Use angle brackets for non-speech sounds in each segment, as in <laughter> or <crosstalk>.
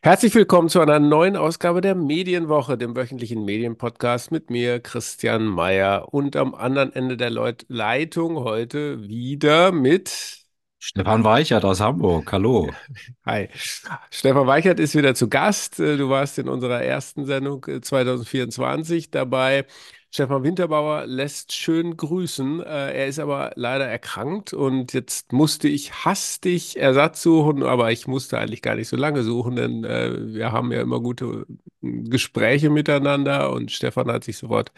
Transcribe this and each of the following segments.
Herzlich willkommen zu einer neuen Ausgabe der Medienwoche, dem wöchentlichen Medienpodcast mit mir, Christian Mayer, und am anderen Ende der Leut Leitung heute wieder mit Stefan Weichert aus Hamburg. Hallo. Hi. Stefan Weichert ist wieder zu Gast. Du warst in unserer ersten Sendung 2024 dabei. Stefan Winterbauer lässt schön grüßen. Äh, er ist aber leider erkrankt und jetzt musste ich hastig Ersatz suchen, aber ich musste eigentlich gar nicht so lange suchen, denn äh, wir haben ja immer gute Gespräche miteinander und Stefan hat sich sofort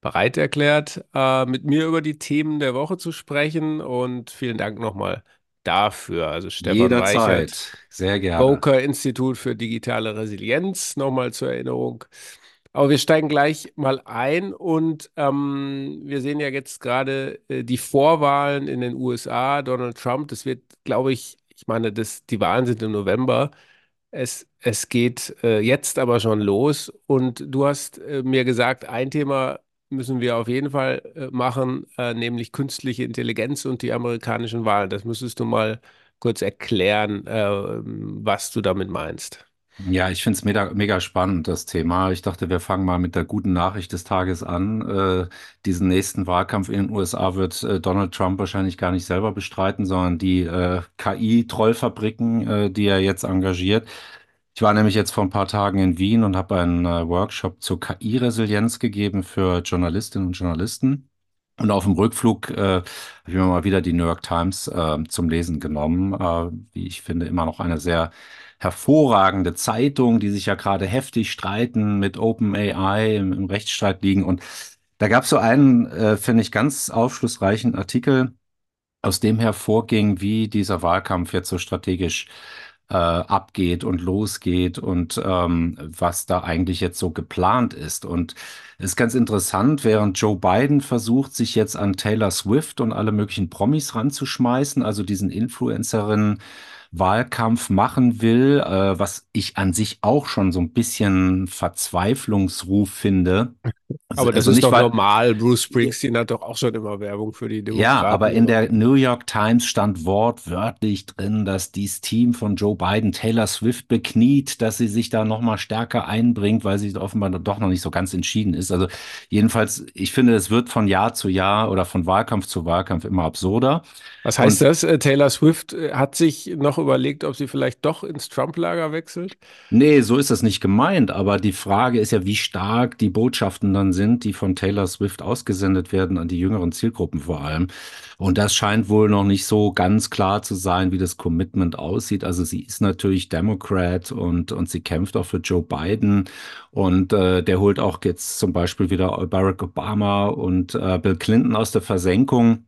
bereit erklärt, äh, mit mir über die Themen der Woche zu sprechen und vielen Dank nochmal dafür. Also Stefan Jederzeit. Reichert, Sehr gerne. Boker Institut für digitale Resilienz, nochmal zur Erinnerung. Aber wir steigen gleich mal ein und ähm, wir sehen ja jetzt gerade äh, die Vorwahlen in den USA, Donald Trump, das wird, glaube ich, ich meine, das, die Wahlen sind im November. Es, es geht äh, jetzt aber schon los und du hast äh, mir gesagt, ein Thema müssen wir auf jeden Fall äh, machen, äh, nämlich künstliche Intelligenz und die amerikanischen Wahlen. Das müsstest du mal kurz erklären, äh, was du damit meinst. Ja, ich finde es mega, mega spannend, das Thema. Ich dachte, wir fangen mal mit der guten Nachricht des Tages an. Äh, diesen nächsten Wahlkampf in den USA wird äh, Donald Trump wahrscheinlich gar nicht selber bestreiten, sondern die äh, KI-Trollfabriken, äh, die er jetzt engagiert. Ich war nämlich jetzt vor ein paar Tagen in Wien und habe einen äh, Workshop zur KI-Resilienz gegeben für Journalistinnen und Journalisten. Und auf dem Rückflug äh, habe ich mir mal wieder die New York Times äh, zum Lesen genommen, äh, wie ich finde, immer noch eine sehr hervorragende Zeitung, die sich ja gerade heftig streiten mit OpenAI im, im Rechtsstreit liegen. Und da gab es so einen, äh, finde ich, ganz aufschlussreichen Artikel, aus dem hervorging, wie dieser Wahlkampf jetzt so strategisch äh, abgeht und losgeht und ähm, was da eigentlich jetzt so geplant ist. Und es ist ganz interessant, während Joe Biden versucht, sich jetzt an Taylor Swift und alle möglichen Promis ranzuschmeißen, also diesen Influencerinnen, Wahlkampf machen will, äh, was ich an sich auch schon so ein bisschen Verzweiflungsruf finde. <laughs> Also, aber das also ist doch normal. Bruce Springsteen hat doch auch schon immer Werbung für die Demokraten. Ja, aber in der New York Times stand wortwörtlich drin, dass dieses Team von Joe Biden Taylor Swift bekniet, dass sie sich da noch mal stärker einbringt, weil sie offenbar doch noch nicht so ganz entschieden ist. Also jedenfalls, ich finde, es wird von Jahr zu Jahr oder von Wahlkampf zu Wahlkampf immer absurder. Was heißt Und, das? Äh, Taylor Swift äh, hat sich noch überlegt, ob sie vielleicht doch ins Trump-Lager wechselt? Nee, so ist das nicht gemeint. Aber die Frage ist ja, wie stark die Botschaften dann sind, die von Taylor Swift ausgesendet werden, an die jüngeren Zielgruppen vor allem. Und das scheint wohl noch nicht so ganz klar zu sein, wie das Commitment aussieht. Also sie ist natürlich Democrat und, und sie kämpft auch für Joe Biden. Und äh, der holt auch jetzt zum Beispiel wieder Barack Obama und äh, Bill Clinton aus der Versenkung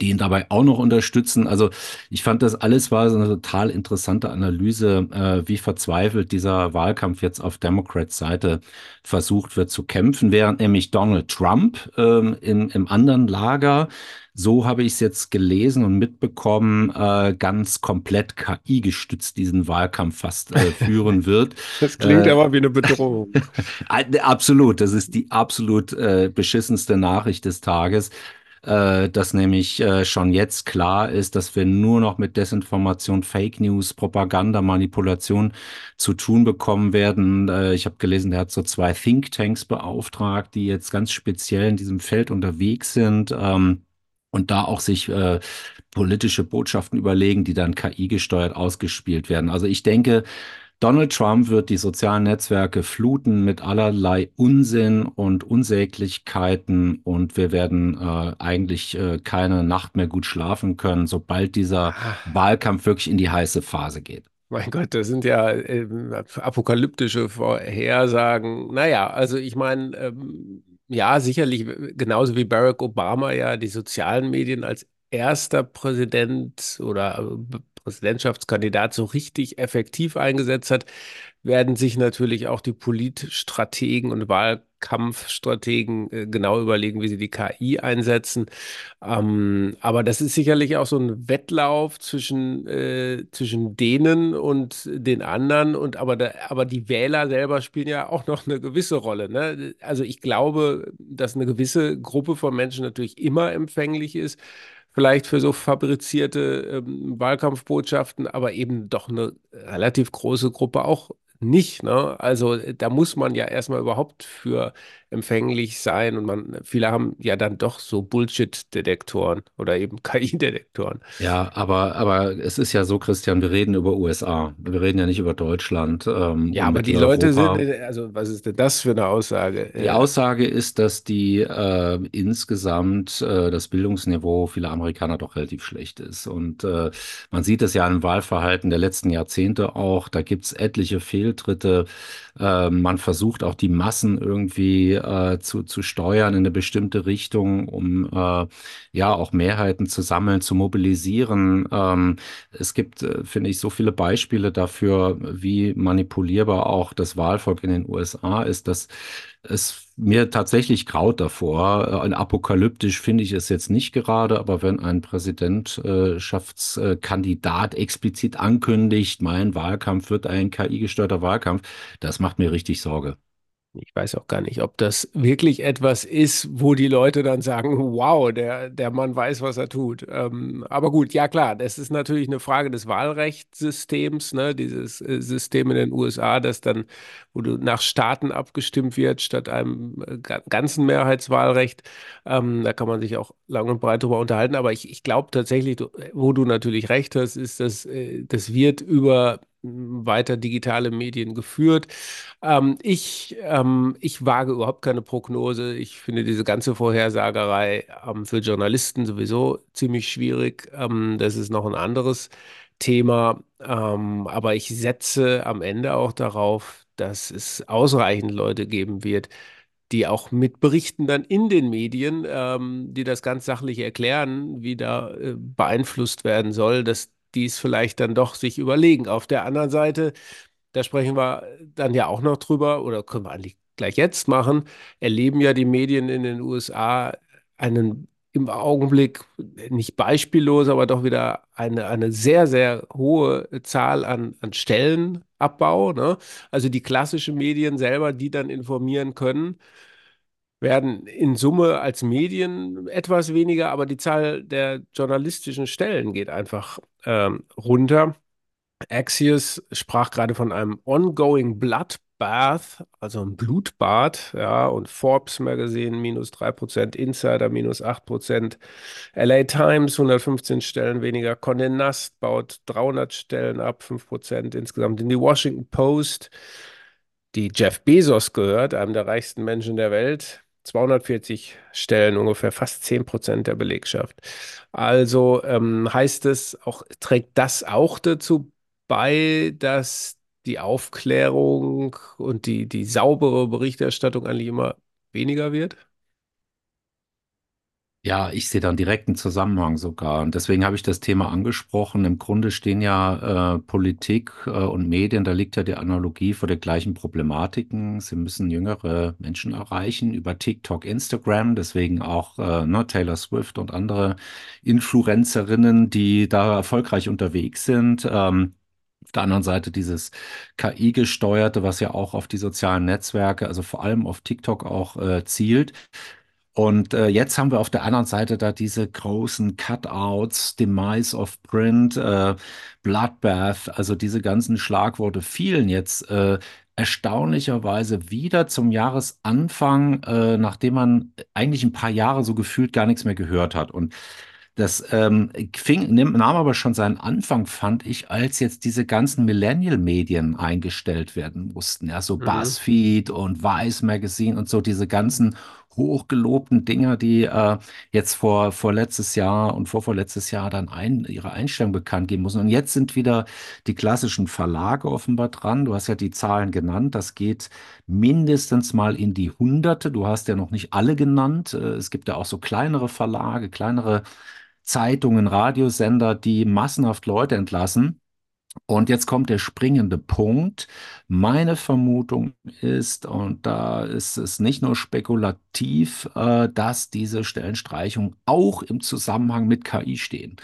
die ihn dabei auch noch unterstützen. Also ich fand das alles war so eine total interessante Analyse, äh, wie verzweifelt dieser Wahlkampf jetzt auf Democrats Seite versucht wird zu kämpfen, während nämlich Donald Trump ähm, im, im anderen Lager, so habe ich es jetzt gelesen und mitbekommen, äh, ganz komplett KI gestützt diesen Wahlkampf fast äh, <laughs> führen wird. Das klingt äh, aber wie eine Bedrohung. <laughs> absolut, das ist die absolut äh, beschissenste Nachricht des Tages äh, dass nämlich äh, schon jetzt klar ist, dass wir nur noch mit Desinformation, Fake News, Propaganda, Manipulation zu tun bekommen werden. Äh, ich habe gelesen, der hat so zwei Thinktanks beauftragt, die jetzt ganz speziell in diesem Feld unterwegs sind. Ähm, und da auch sich äh, politische Botschaften überlegen, die dann KI gesteuert ausgespielt werden. Also ich denke, Donald Trump wird die sozialen Netzwerke fluten mit allerlei Unsinn und Unsäglichkeiten und wir werden äh, eigentlich äh, keine Nacht mehr gut schlafen können, sobald dieser ah. Wahlkampf wirklich in die heiße Phase geht. Mein Gott, das sind ja äh, apokalyptische Vorhersagen. Naja, also ich meine, ähm, ja, sicherlich, genauso wie Barack Obama ja die sozialen Medien als erster Präsident oder äh, Präsidentschaftskandidat so richtig effektiv eingesetzt hat, werden sich natürlich auch die Politstrategen und Wahlkampfstrategen äh, genau überlegen, wie sie die KI einsetzen. Ähm, aber das ist sicherlich auch so ein Wettlauf zwischen, äh, zwischen denen und den anderen. Und aber, da, aber die Wähler selber spielen ja auch noch eine gewisse Rolle. Ne? Also ich glaube, dass eine gewisse Gruppe von Menschen natürlich immer empfänglich ist vielleicht für so fabrizierte ähm, Wahlkampfbotschaften, aber eben doch eine relativ große Gruppe auch nicht. Ne? Also da muss man ja erstmal überhaupt für empfänglich sein und man, viele haben ja dann doch so Bullshit-Detektoren oder eben <laughs> KI-Detektoren. Ja, aber, aber es ist ja so, Christian, wir reden über USA. Wir reden ja nicht über Deutschland. Ähm, ja, aber die Leute sind, also was ist denn das für eine Aussage? Die Aussage ist, dass die äh, insgesamt äh, das Bildungsniveau vieler Amerikaner doch relativ schlecht ist. Und äh, man sieht es ja im Wahlverhalten der letzten Jahrzehnte auch. Da gibt es etliche Fehltritte. Äh, man versucht auch die Massen irgendwie äh, zu, zu steuern in eine bestimmte Richtung, um äh, ja auch Mehrheiten zu sammeln, zu mobilisieren. Ähm, es gibt, äh, finde ich, so viele Beispiele dafür, wie manipulierbar auch das Wahlvolk in den USA ist, dass es mir tatsächlich graut davor. Äh, apokalyptisch finde ich es jetzt nicht gerade, aber wenn ein Präsidentschaftskandidat explizit ankündigt, mein Wahlkampf wird ein KI-gesteuerter Wahlkampf, das macht mir richtig Sorge. Ich weiß auch gar nicht, ob das wirklich etwas ist, wo die Leute dann sagen, wow, der, der Mann weiß, was er tut. Ähm, aber gut, ja klar, das ist natürlich eine Frage des Wahlrechtssystems, ne? dieses äh, System in den USA, das dann, wo du nach Staaten abgestimmt wird, statt einem äh, ganzen Mehrheitswahlrecht. Ähm, da kann man sich auch lang und breit drüber unterhalten. Aber ich, ich glaube tatsächlich, wo du natürlich recht hast, ist, dass äh, das wird über weiter digitale Medien geführt. Ähm, ich, ähm, ich wage überhaupt keine Prognose. Ich finde diese ganze Vorhersagerei ähm, für Journalisten sowieso ziemlich schwierig. Ähm, das ist noch ein anderes Thema. Ähm, aber ich setze am Ende auch darauf, dass es ausreichend Leute geben wird, die auch mit Berichten dann in den Medien, ähm, die das ganz sachlich erklären, wie da äh, beeinflusst werden soll, dass die es vielleicht dann doch sich überlegen. Auf der anderen Seite, da sprechen wir dann ja auch noch drüber, oder können wir eigentlich gleich jetzt machen, erleben ja die Medien in den USA einen im Augenblick nicht beispiellos, aber doch wieder eine, eine sehr, sehr hohe Zahl an, an Stellenabbau. Ne? Also die klassischen Medien selber, die dann informieren können, werden in Summe als Medien etwas weniger, aber die Zahl der journalistischen Stellen geht einfach ähm, runter. Axios sprach gerade von einem ongoing Bloodbath, also ein Blutbad, ja, und Forbes Magazine minus 3%, Insider minus 8%, LA Times 115 Stellen weniger, Condé Nast baut 300 Stellen ab, 5% insgesamt. In die Washington Post, die Jeff Bezos gehört, einem der reichsten Menschen der Welt, 240 Stellen, ungefähr fast 10 Prozent der Belegschaft. Also ähm, heißt es auch, trägt das auch dazu bei, dass die Aufklärung und die, die saubere Berichterstattung eigentlich immer weniger wird? Ja, ich sehe da einen direkten Zusammenhang sogar. Und deswegen habe ich das Thema angesprochen. Im Grunde stehen ja äh, Politik äh, und Medien, da liegt ja die Analogie vor den gleichen Problematiken. Sie müssen jüngere Menschen erreichen über TikTok, Instagram, deswegen auch äh, ne, Taylor Swift und andere Influencerinnen, die da erfolgreich unterwegs sind. Ähm, auf der anderen Seite dieses KI-gesteuerte, was ja auch auf die sozialen Netzwerke, also vor allem auf TikTok auch äh, zielt. Und äh, jetzt haben wir auf der anderen Seite da diese großen Cutouts, Demise of Print, äh, Bloodbath, also diese ganzen Schlagworte fielen jetzt äh, erstaunlicherweise wieder zum Jahresanfang, äh, nachdem man eigentlich ein paar Jahre so gefühlt gar nichts mehr gehört hat. Und das ähm, fing, nahm aber schon seinen Anfang, fand ich, als jetzt diese ganzen Millennial-Medien eingestellt werden mussten. Ja, so mhm. BuzzFeed und Vice Magazine und so diese ganzen hochgelobten Dinger, die äh, jetzt vor, vor letztes Jahr und vor vorletztes Jahr dann ein, ihre Einstellung bekannt geben mussten. Und jetzt sind wieder die klassischen Verlage offenbar dran. Du hast ja die Zahlen genannt. Das geht mindestens mal in die Hunderte. Du hast ja noch nicht alle genannt. Äh, Es gibt ja auch so kleinere Verlage, kleinere Zeitungen, Radiosender, die massenhaft Leute entlassen. Und jetzt kommt der springende Punkt. Meine Vermutung ist, und da ist es nicht nur spekulativ, äh, dass diese Stellenstreichungen auch im Zusammenhang mit KI stehen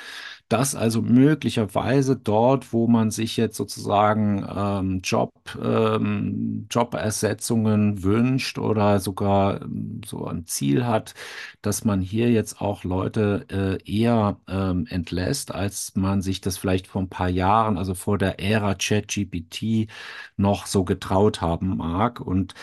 dass also möglicherweise dort, wo man sich jetzt sozusagen ähm, Job, ähm, Jobersetzungen wünscht oder sogar ähm, so ein Ziel hat, dass man hier jetzt auch Leute äh, eher ähm, entlässt, als man sich das vielleicht vor ein paar Jahren, also vor der Ära ChatGPT, noch so getraut haben mag. Und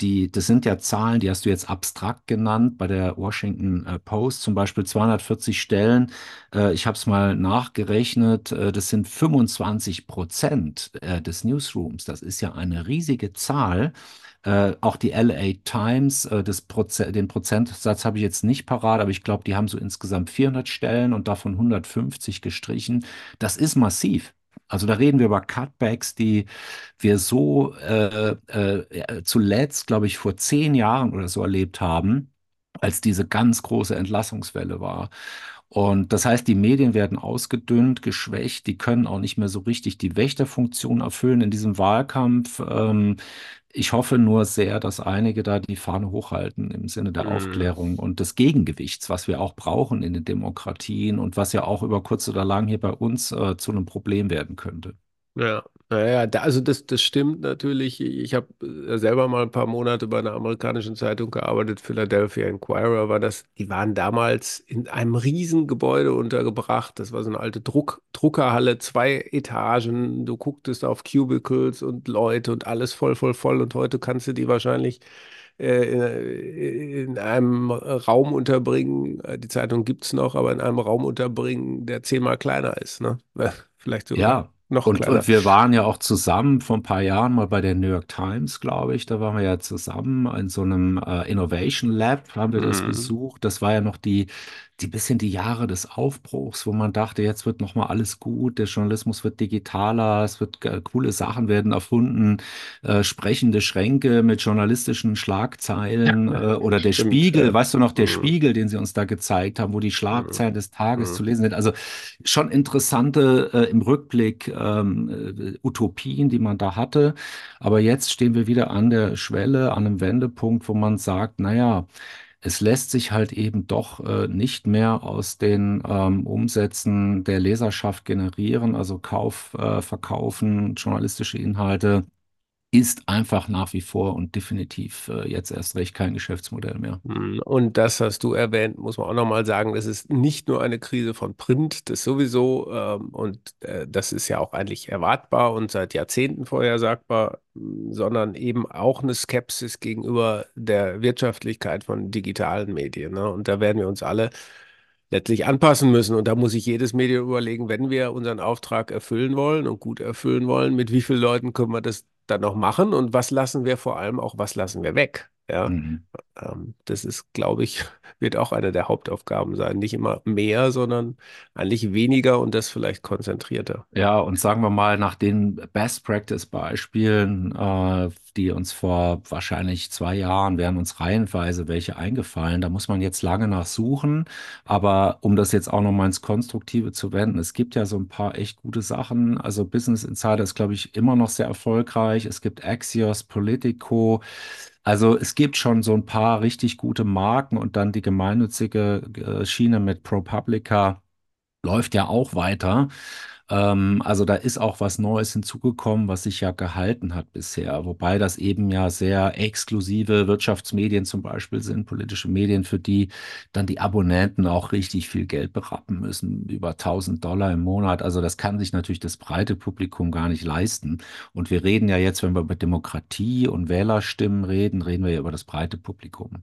die, das sind ja Zahlen, die hast du jetzt abstrakt genannt, bei der Washington äh, Post zum Beispiel 240 Stellen. Äh, ich habe es mal nachgerechnet, äh, das sind 25 Prozent des Newsrooms. Das ist ja eine riesige Zahl. Auch die LA Times, äh, Proze den Prozentsatz habe ich jetzt nicht parat, aber ich glaube, die haben so insgesamt 400 Stellen und davon 150 gestrichen. Das ist massiv. Also da reden wir über Cutbacks, die wir so äh, äh, zuletzt, glaube ich, vor zehn Jahren oder so erlebt haben, als diese ganz große Entlassungswelle war. Und das heißt, die Medien werden ausgedünnt, geschwächt, die können auch nicht mehr so richtig die Wächterfunktion erfüllen in diesem Wahlkampf. Ähm, ich hoffe nur sehr, dass einige da die Fahne hochhalten im Sinne der Mhm. Aufklärung und des Gegengewichts, was wir auch brauchen in den Demokratien und was ja auch über kurz oder lang hier bei uns äh, zu einem Problem werden könnte. Ja, naja, da, also das, das stimmt natürlich. Ich habe äh, selber mal ein paar Monate bei einer amerikanischen Zeitung gearbeitet, Philadelphia Inquirer war das. Die waren damals in einem Riesengebäude untergebracht. Das war so eine alte Druck, Druckerhalle, zwei Etagen. Du gucktest auf Cubicles und Leute und alles voll, voll, voll. Und heute kannst du die wahrscheinlich äh, in, in einem Raum unterbringen. Äh, Die Zeitung gibt es noch, aber in einem Raum unterbringen, der zehnmal kleiner ist, ne? <laughs> Vielleicht sogar Ja, noch und, kleiner. und wir waren ja auch zusammen vor ein paar Jahren mal bei der New York Times, glaube ich. Da waren wir ja zusammen in so einem äh, Innovation Lab, haben wir das Mhm. besucht. Das war ja noch die, die bisschen die Jahre des Aufbruchs, wo man dachte, jetzt wird noch mal alles gut, der Journalismus wird digitaler, es wird äh, coole Sachen werden erfunden, äh, sprechende Schränke mit journalistischen Schlagzeilen äh, oder der Stimmt, Spiegel, ja. weißt du noch, der Mhm. Spiegel, den sie uns da gezeigt haben, wo die Mhm. Schlagzeilen des Tages zu Mhm. lesen sind. Also schon interessante äh, im Rückblick ähm, äh, Utopien, die man da hatte. Aber jetzt stehen wir wieder an der Schwelle, an einem Wendepunkt, wo man sagt, naja, es lässt sich halt eben doch äh, nicht mehr aus den ähm, Umsätzen der Leserschaft generieren, also Kauf, äh, Verkaufen, journalistische Inhalte ist einfach nach wie vor und definitiv äh, jetzt erst recht kein Geschäftsmodell mehr. Mhm. Und das hast du erwähnt, muss man auch nochmal sagen, das ist nicht nur eine Krise von Print, das sowieso, ähm, und äh, das ist ja auch eigentlich erwartbar und seit Jahrzehnten vorhersagbar, mh, sondern eben auch eine Skepsis gegenüber der Wirtschaftlichkeit von digitalen Medien. Ne? Und da werden wir uns alle letztlich anpassen müssen. Und da muss sich jedes Medium überlegen, wenn wir unseren Auftrag erfüllen wollen und gut erfüllen wollen, mit wie vielen Leuten können wir das dann noch machen und was lassen wir vor allem auch, was lassen wir weg? Ja. Mhm. Ähm, das ist, glaube ich, <laughs> wird auch eine der Hauptaufgaben sein. Nicht immer mehr, sondern eigentlich weniger und das vielleicht konzentrierter. Ja, und sagen wir mal, nach den Best Practice Beispielen, äh, die uns vor wahrscheinlich zwei Jahren wären uns reihenweise welche eingefallen, da muss man jetzt lange nachsuchen. Aber um das jetzt auch noch mal ins Konstruktive zu wenden, es gibt ja so ein paar echt gute Sachen. Also Business Insider ist, glaube ich, immer noch sehr erfolgreich. Es gibt Axios, Politico. Also es gibt schon so ein paar richtig gute Marken und dann die gemeinnützige äh, Schiene mit ProPublica läuft ja auch weiter. Ähm, also da ist auch was Neues hinzugekommen, was sich ja gehalten hat bisher. Wobei das eben ja sehr exklusive Wirtschaftsmedien zum Beispiel sind, politische Medien, für die dann die Abonnenten auch richtig viel Geld berappen müssen, über 1000 Dollar im Monat. Also das kann sich natürlich das breite Publikum gar nicht leisten. Und wir reden ja jetzt, wenn wir über Demokratie und Wählerstimmen reden, reden wir ja über das breite Publikum.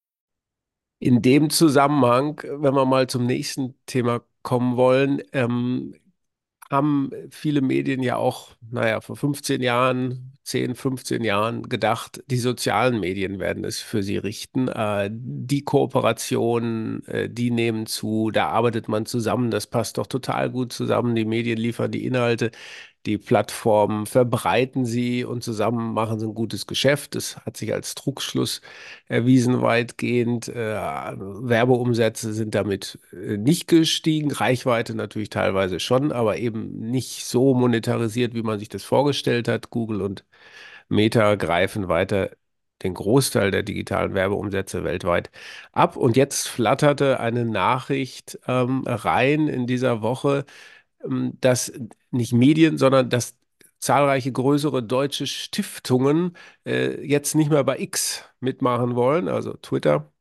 In dem Zusammenhang, wenn wir mal zum nächsten Thema kommen wollen, ähm, haben viele Medien ja auch, naja, vor 15 Jahren, 10, 15 Jahren gedacht, die sozialen Medien werden es für sie richten. Äh, die Kooperationen, äh, die nehmen zu, da arbeitet man zusammen, das passt doch total gut zusammen. Die Medien liefern die Inhalte, die Plattformen verbreiten sie und zusammen machen sie ein gutes Geschäft. Das hat sich als Trugschluss erwiesen weitgehend. Äh, Werbeumsätze sind damit äh, nicht gestiegen, Reichweite natürlich teilweise schon, aber eben nicht so monetarisiert, wie man sich das vorgestellt hat. Google und Meta greifen weiter den Großteil der digitalen Werbeumsätze weltweit ab. Und jetzt flatterte eine Nachricht ähm, rein in dieser Woche, dass nicht Medien, sondern dass zahlreiche größere deutsche Stiftungen äh, jetzt nicht mehr bei X mitmachen wollen, also Twitter.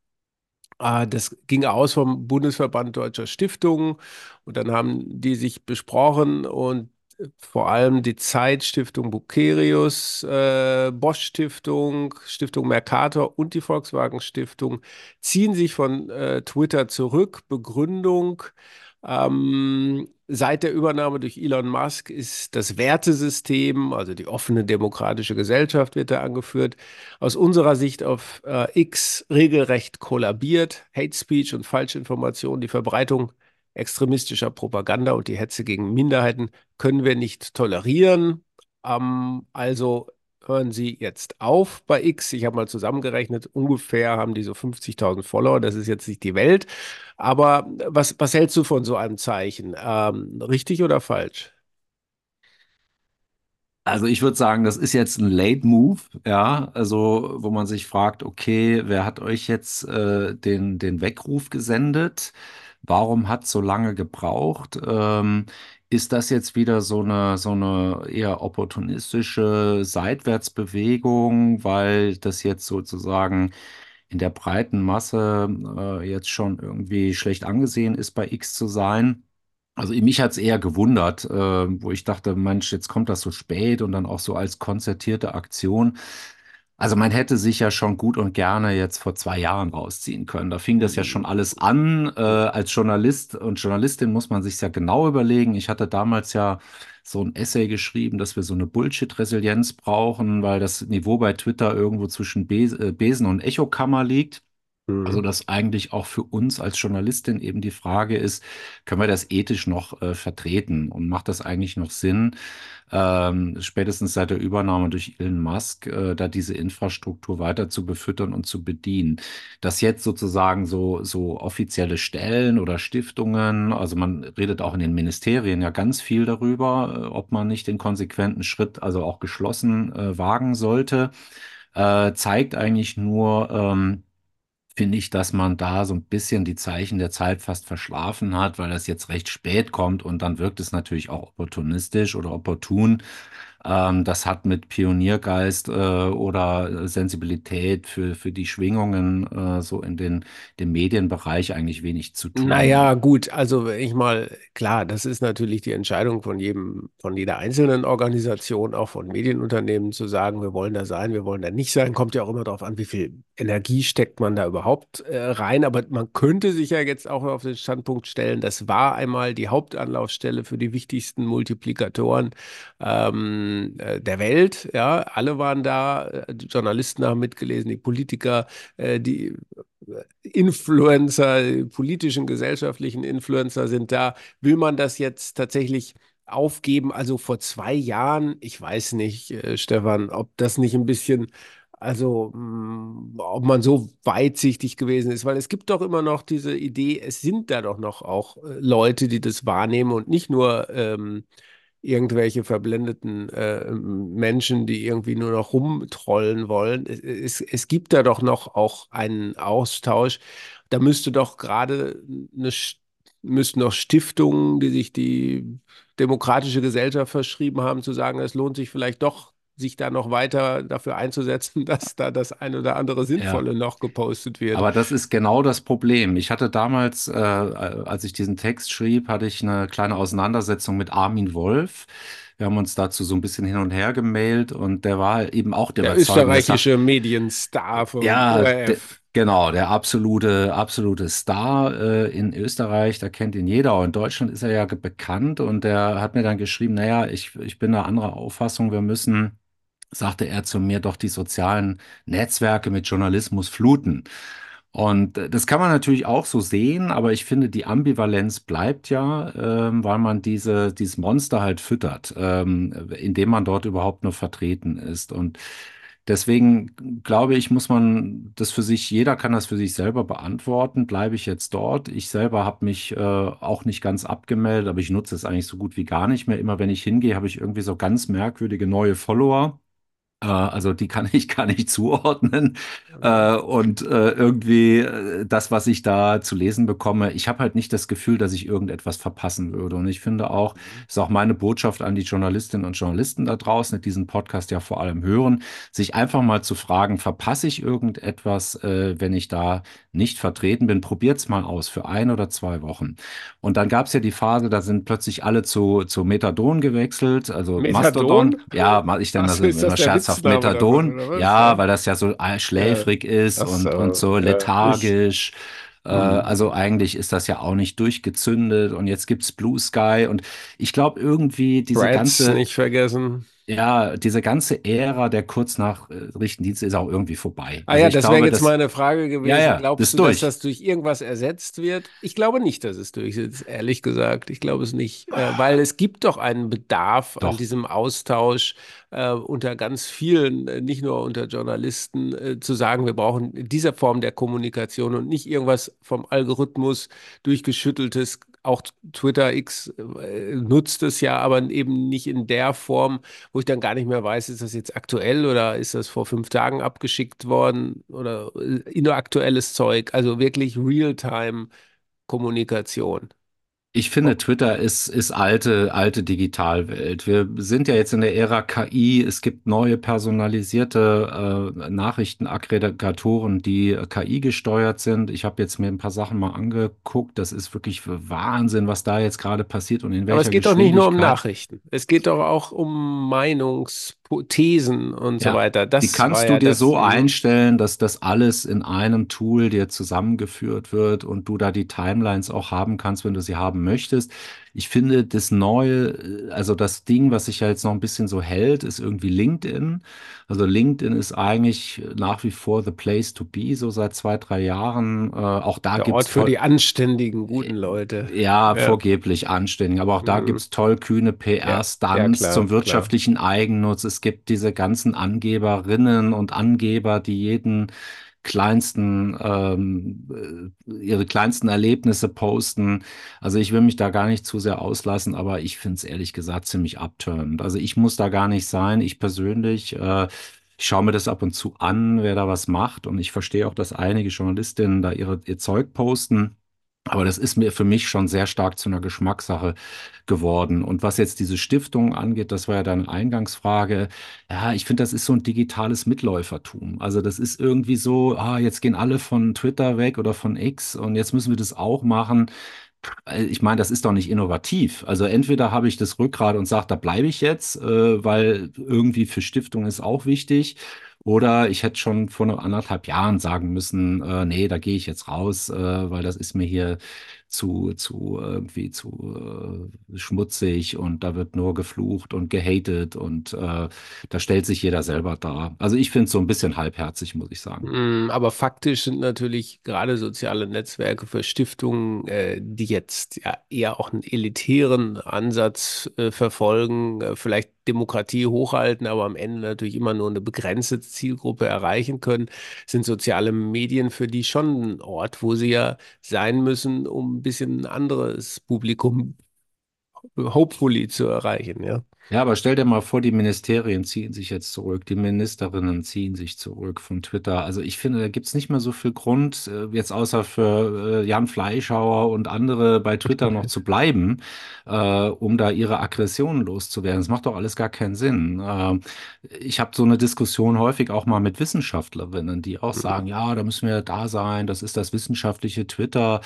Äh, das ging aus vom Bundesverband Deutscher Stiftungen und dann haben die sich besprochen und vor allem die Zeitstiftung Bucerius, äh, Bosch Stiftung, Stiftung Mercator und die Volkswagen Stiftung ziehen sich von äh, Twitter zurück. Begründung, ähm, seit der Übernahme durch Elon Musk ist das Wertesystem, also die offene demokratische Gesellschaft wird da angeführt, aus unserer Sicht auf äh, X regelrecht kollabiert. Hate Speech und Falschinformation, die Verbreitung extremistischer Propaganda und die Hetze gegen Minderheiten können wir nicht tolerieren. Ähm, also hören Sie jetzt auf bei X. Ich habe mal zusammengerechnet, ungefähr haben die so 50.000 Follower. Das ist jetzt nicht die Welt. Aber was, was hältst du von so einem Zeichen? Ähm, richtig oder falsch? Also ich würde sagen, das ist jetzt ein Late Move, ja, also wo man sich fragt, okay, wer hat euch jetzt äh, den, den Weckruf gesendet? Warum hat es so lange gebraucht? Ähm, ist das jetzt wieder so eine, so eine eher opportunistische Seitwärtsbewegung, weil das jetzt sozusagen in der breiten Masse äh, jetzt schon irgendwie schlecht angesehen ist, bei X zu sein? Also mich hat es eher gewundert, äh, wo ich dachte, Mensch, jetzt kommt das so spät und dann auch so als konzertierte Aktion. Also man hätte sich ja schon gut und gerne jetzt vor zwei Jahren rausziehen können. Da fing das ja schon alles an. Äh, als Journalist und Journalistin muss man sich ja genau überlegen. Ich hatte damals ja so ein Essay geschrieben, dass wir so eine Bullshit-Resilienz brauchen, weil das Niveau bei Twitter irgendwo zwischen äh, Besen und Echokammer liegt. Also, mhm. dass eigentlich auch für uns als Journalistin eben die Frage ist, können wir das ethisch noch äh, vertreten und macht das eigentlich noch Sinn, ähm, spätestens seit der Übernahme durch Elon Musk, äh, da diese Infrastruktur weiter zu befüttern und zu bedienen? Dass jetzt sozusagen so, so offizielle Stellen oder Stiftungen, also man redet auch in den Ministerien ja ganz viel darüber, äh, ob man nicht den konsequenten Schritt, also auch geschlossen, äh, wagen sollte, äh, zeigt eigentlich nur, ähm, finde ich, dass man da so ein bisschen die Zeichen der Zeit fast verschlafen hat, weil das jetzt recht spät kommt und dann wirkt es natürlich auch opportunistisch oder opportun. Ähm, das hat mit Pioniergeist äh, oder Sensibilität für, für die Schwingungen äh, so in den, dem Medienbereich eigentlich wenig zu tun. Naja, gut, also ich mal, klar, das ist natürlich die Entscheidung von jedem, von jeder einzelnen Organisation, auch von Medienunternehmen zu sagen, wir wollen da sein, wir wollen da nicht sein. Kommt ja auch immer darauf an, wie viel Energie steckt man da überhaupt äh, rein. Aber man könnte sich ja jetzt auch auf den Standpunkt stellen, das war einmal die Hauptanlaufstelle für die wichtigsten Multiplikatoren. Ähm, äh, der Welt. Ja, alle waren da, die Journalisten haben mitgelesen, die Politiker, äh, die Influencer, die politischen, gesellschaftlichen Influencer sind da. Will man das jetzt tatsächlich aufgeben? Also vor zwei Jahren, ich weiß nicht, äh, Stefan, ob das nicht ein bisschen also, mh, ob man so weitsichtig gewesen ist, weil es gibt doch immer noch diese Idee, es sind da doch noch auch äh, Leute, die das wahrnehmen und nicht nur ähm, irgendwelche verblendeten äh, Menschen, die irgendwie nur noch rumtrollen wollen. Es, es gibt da doch noch auch einen Austausch. Da müsste doch gerade eine müssten noch Stiftungen, die sich die demokratische Gesellschaft verschrieben haben, zu sagen, es lohnt sich vielleicht doch sich da noch weiter dafür einzusetzen, <laughs> dass da das ein oder andere Sinnvolle ja. noch gepostet wird. Aber das ist genau das Problem. Ich hatte damals, äh, als ich diesen Text schrieb, hatte ich eine kleine Auseinandersetzung mit Armin Wolf. Wir haben uns dazu so ein bisschen hin und her gemailt und der war eben auch der, der österreichische Medienstar von ja, ORF. Genau, der absolute, absolute Star äh, in Österreich, da kennt ihn jeder. Und in Deutschland ist er ja bekannt und der hat mir dann geschrieben, naja, ich, ich bin eine andere Auffassung, wir müssen, sagte er zu mir, doch die sozialen Netzwerke mit Journalismus fluten. Und äh, das kann man natürlich auch so sehen, aber ich finde, die Ambivalenz bleibt ja, ähm, weil man diese, dieses Monster halt füttert, ähm, indem man dort überhaupt nur vertreten ist. Und Deswegen glaube ich, muss man das für sich, jeder kann das für sich selber beantworten. Bleibe ich jetzt dort? Ich selber habe mich äh, auch nicht ganz abgemeldet, aber ich nutze es eigentlich so gut wie gar nicht mehr. Immer wenn ich hingehe, habe ich irgendwie so ganz merkwürdige neue Follower. Äh, also die kann ich gar nicht <laughs> zuordnen. Äh, und äh, irgendwie das, was ich da zu lesen bekomme, ich habe halt nicht das Gefühl, dass ich irgendetwas verpassen würde. Und ich finde auch, ist auch meine Botschaft an die Journalistinnen und Journalisten da draußen, die diesen Podcast ja vor allem hören, sich einfach mal zu fragen, verpasse ich irgendetwas, wenn ich da nicht vertreten bin? Probiert's mal aus für ein oder zwei Wochen. Und dann gab es ja die Phase, da sind plötzlich alle zu, zu Methadon gewechselt, also Methadon? Mastodon. Ja, ich dann also immer scherzhaft Methadon. Ja, weil das ja so schläfrig ja. ist und, so, und so lethargisch. Äh, mhm. also eigentlich ist das ja auch nicht durchgezündet und jetzt gibt's Blue Sky und ich glaube irgendwie diese Brads ganze nicht vergessen ja, diese ganze Ära der Kurznachrichtendienste ist auch irgendwie vorbei. Ah also ja, das wäre jetzt das, meine Frage gewesen. Ja, ja, Glaubst du, durch. dass das durch irgendwas ersetzt wird? Ich glaube nicht, dass es durchsetzt, ehrlich gesagt. Ich glaube es nicht, äh, weil es gibt doch einen Bedarf doch. an diesem Austausch äh, unter ganz vielen, äh, nicht nur unter Journalisten, äh, zu sagen, wir brauchen diese Form der Kommunikation und nicht irgendwas vom Algorithmus durchgeschütteltes auch Twitter X äh, nutzt es ja, aber eben nicht in der Form, wo ich dann gar nicht mehr weiß, ist das jetzt aktuell oder ist das vor fünf Tagen abgeschickt worden oder äh, nur aktuelles Zeug. Also wirklich Realtime-Kommunikation. Ich finde, Twitter ist, ist alte, alte Digitalwelt. Wir sind ja jetzt in der Ära KI. Es gibt neue personalisierte äh, Nachrichtenaggregatoren, die KI gesteuert sind. Ich habe jetzt mir ein paar Sachen mal angeguckt. Das ist wirklich Wahnsinn, was da jetzt gerade passiert und in welcher Aber es geht doch nicht nur um Nachrichten. Es geht doch auch um Meinungs Thesen und ja, so weiter. Das die kannst du ja dir so einstellen, dass das alles in einem Tool dir zusammengeführt wird und du da die Timelines auch haben kannst, wenn du sie haben möchtest. Ich finde, das Neue, also das Ding, was sich ja jetzt noch ein bisschen so hält, ist irgendwie LinkedIn. Also LinkedIn ist eigentlich nach wie vor the place to be, so seit zwei, drei Jahren. Äh, auch da gibt's Ort für die anständigen, guten Leute. Ja, ja. vorgeblich anständig. Aber auch da mhm. gibt's tollkühne PR-Stunts ja, zum wirtschaftlichen klar. Eigennutz. Es gibt diese ganzen Angeberinnen und Angeber, die jeden kleinsten, ähm, äh, ihre kleinsten Erlebnisse posten. Also ich will mich da gar nicht zu sehr auslassen, aber ich finde es ehrlich gesagt ziemlich abturnend. Also ich muss da gar nicht sein. Ich persönlich, äh, ich schaue mir das ab und zu an, wer da was macht. Und ich verstehe auch, dass einige Journalistinnen da ihre, ihr Zeug posten. Aber das ist mir für mich schon sehr stark zu einer Geschmackssache geworden. Und was jetzt diese Stiftung angeht, das war ja deine Eingangsfrage. Ja, ich finde, das ist so ein digitales Mitläufertum. Also das ist irgendwie so, ah, jetzt gehen alle von Twitter weg oder von X und jetzt müssen wir das auch machen. Äh, ich meine, das ist doch nicht innovativ. Also entweder habe ich das Rückgrat und sage, da bleibe ich jetzt, äh, weil irgendwie für Stiftung ist auch wichtig. Oder ich hätte schon vor anderthalb Jahren sagen müssen, äh, nee, da gehe ich jetzt raus, äh, weil das ist mir hier zu, zu irgendwie zu äh, schmutzig und da wird nur geflucht und gehatet und äh, da stellt sich jeder selber dar. Also ich finde es so ein bisschen halbherzig, muss ich sagen. Mm, aber faktisch sind natürlich gerade soziale Netzwerke für Stiftungen, äh, die jetzt ja eher auch einen elitären Ansatz äh, verfolgen, äh, vielleicht Demokratie hochhalten, aber am Ende natürlich immer nur eine begrenzte Zielgruppe erreichen können, sind soziale Medien für die schon ein Ort, wo sie ja sein müssen, um ein bisschen anderes Publikum hopefully zu erreichen, ja. Ja, aber stell dir mal vor, die Ministerien ziehen sich jetzt zurück, die Ministerinnen ziehen sich zurück von Twitter. Also ich finde, da gibt's nicht mehr so viel Grund, äh, jetzt außer für äh, Jan Fleischhauer und andere bei Twitter noch <laughs> zu bleiben, äh, um da ihre Aggressionen loszuwerden. Das macht doch alles gar keinen Sinn. Äh, ich habe so eine Diskussion häufig auch mal mit Wissenschaftlerinnen, die auch sagen, ja, da müssen wir da sein, das ist das wissenschaftliche Twitter.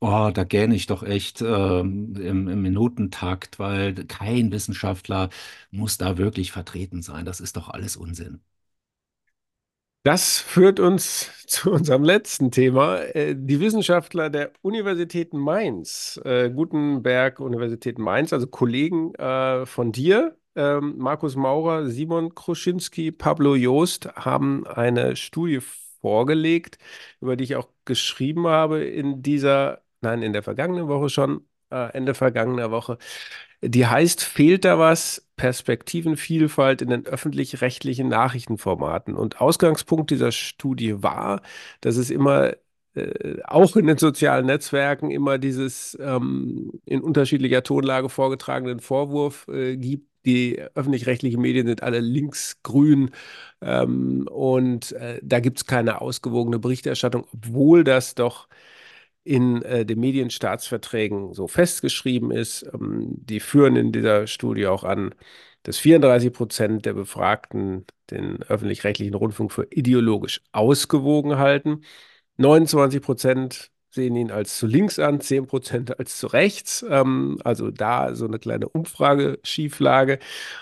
Oh, da gähne ich doch echt ähm, im, im Minutentakt, weil kein Wissenschaftler muss da wirklich vertreten sein. Das ist doch alles Unsinn. Das führt uns <laughs> zu unserem letzten Thema. Äh, Die Wissenschaftler der Universität Mainz, äh, Gutenberg Universität Mainz, also Kollegen äh, von dir, ähm, Markus Maurer, Simon Kruschinski, Pablo Joost, haben eine Studie vorgelegt, über die ich auch geschrieben habe in dieser, nein, in der vergangenen Woche schon, äh, Ende vergangener Woche. Die heißt, fehlt da was? Perspektivenvielfalt in den öffentlich-rechtlichen Nachrichtenformaten. Und Ausgangspunkt dieser Studie war, dass es immer äh, auch in den sozialen Netzwerken immer dieses ähm, in unterschiedlicher Tonlage vorgetragenen Vorwurf äh, gibt, die öffentlich-rechtlichen Medien sind alle linksgrün ähm, und äh, da gibt es keine ausgewogene Berichterstattung, obwohl das doch in äh, den Medienstaatsverträgen so festgeschrieben ist. Ähm, die führen in dieser Studie auch an, dass 34 Prozent der Befragten den öffentlich-rechtlichen Rundfunk für ideologisch ausgewogen halten. 29 Prozent sehen ihn als zu links an, 10 Prozent als zu rechts. Ähm, also da so eine kleine Umfrageschieflage.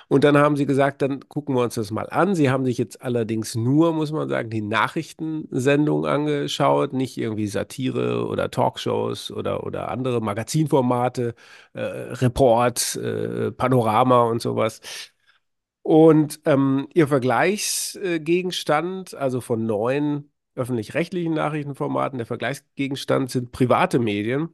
Und dann haben sie gesagt, dann gucken wir uns das mal an. Sie haben sich jetzt allerdings nur, muss man sagen, die Nachrichtensendung angeschaut, nicht irgendwie Satire oder Talkshows oder, oder andere Magazinformate, äh, Report, äh, Panorama und sowas. Und ähm, ihr Vergleichsgegenstand, also von neun öffentlich-rechtlichen Nachrichtenformaten, der Vergleichsgegenstand sind private Medien.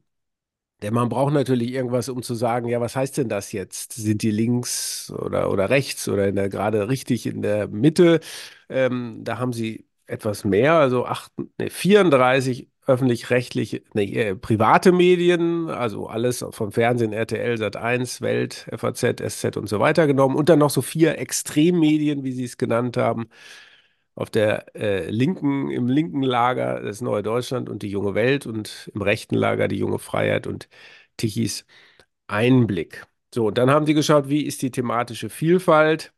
Denn man braucht natürlich irgendwas, um zu sagen, ja, was heißt denn das jetzt? Sind die links oder, oder rechts oder in der, gerade richtig in der Mitte? Ähm, da haben sie etwas mehr, also acht, nee, 34 öffentlich-rechtliche, nee, äh, private Medien, also alles vom Fernsehen, RTL, Sat1, Welt, FAZ, SZ und so weiter genommen und dann noch so vier Extremmedien, wie sie es genannt haben, auf der äh, linken, im linken Lager das Neue Deutschland und die junge Welt und im rechten Lager die junge Freiheit und Tichys Einblick. So, und dann haben sie geschaut, wie ist die thematische Vielfalt?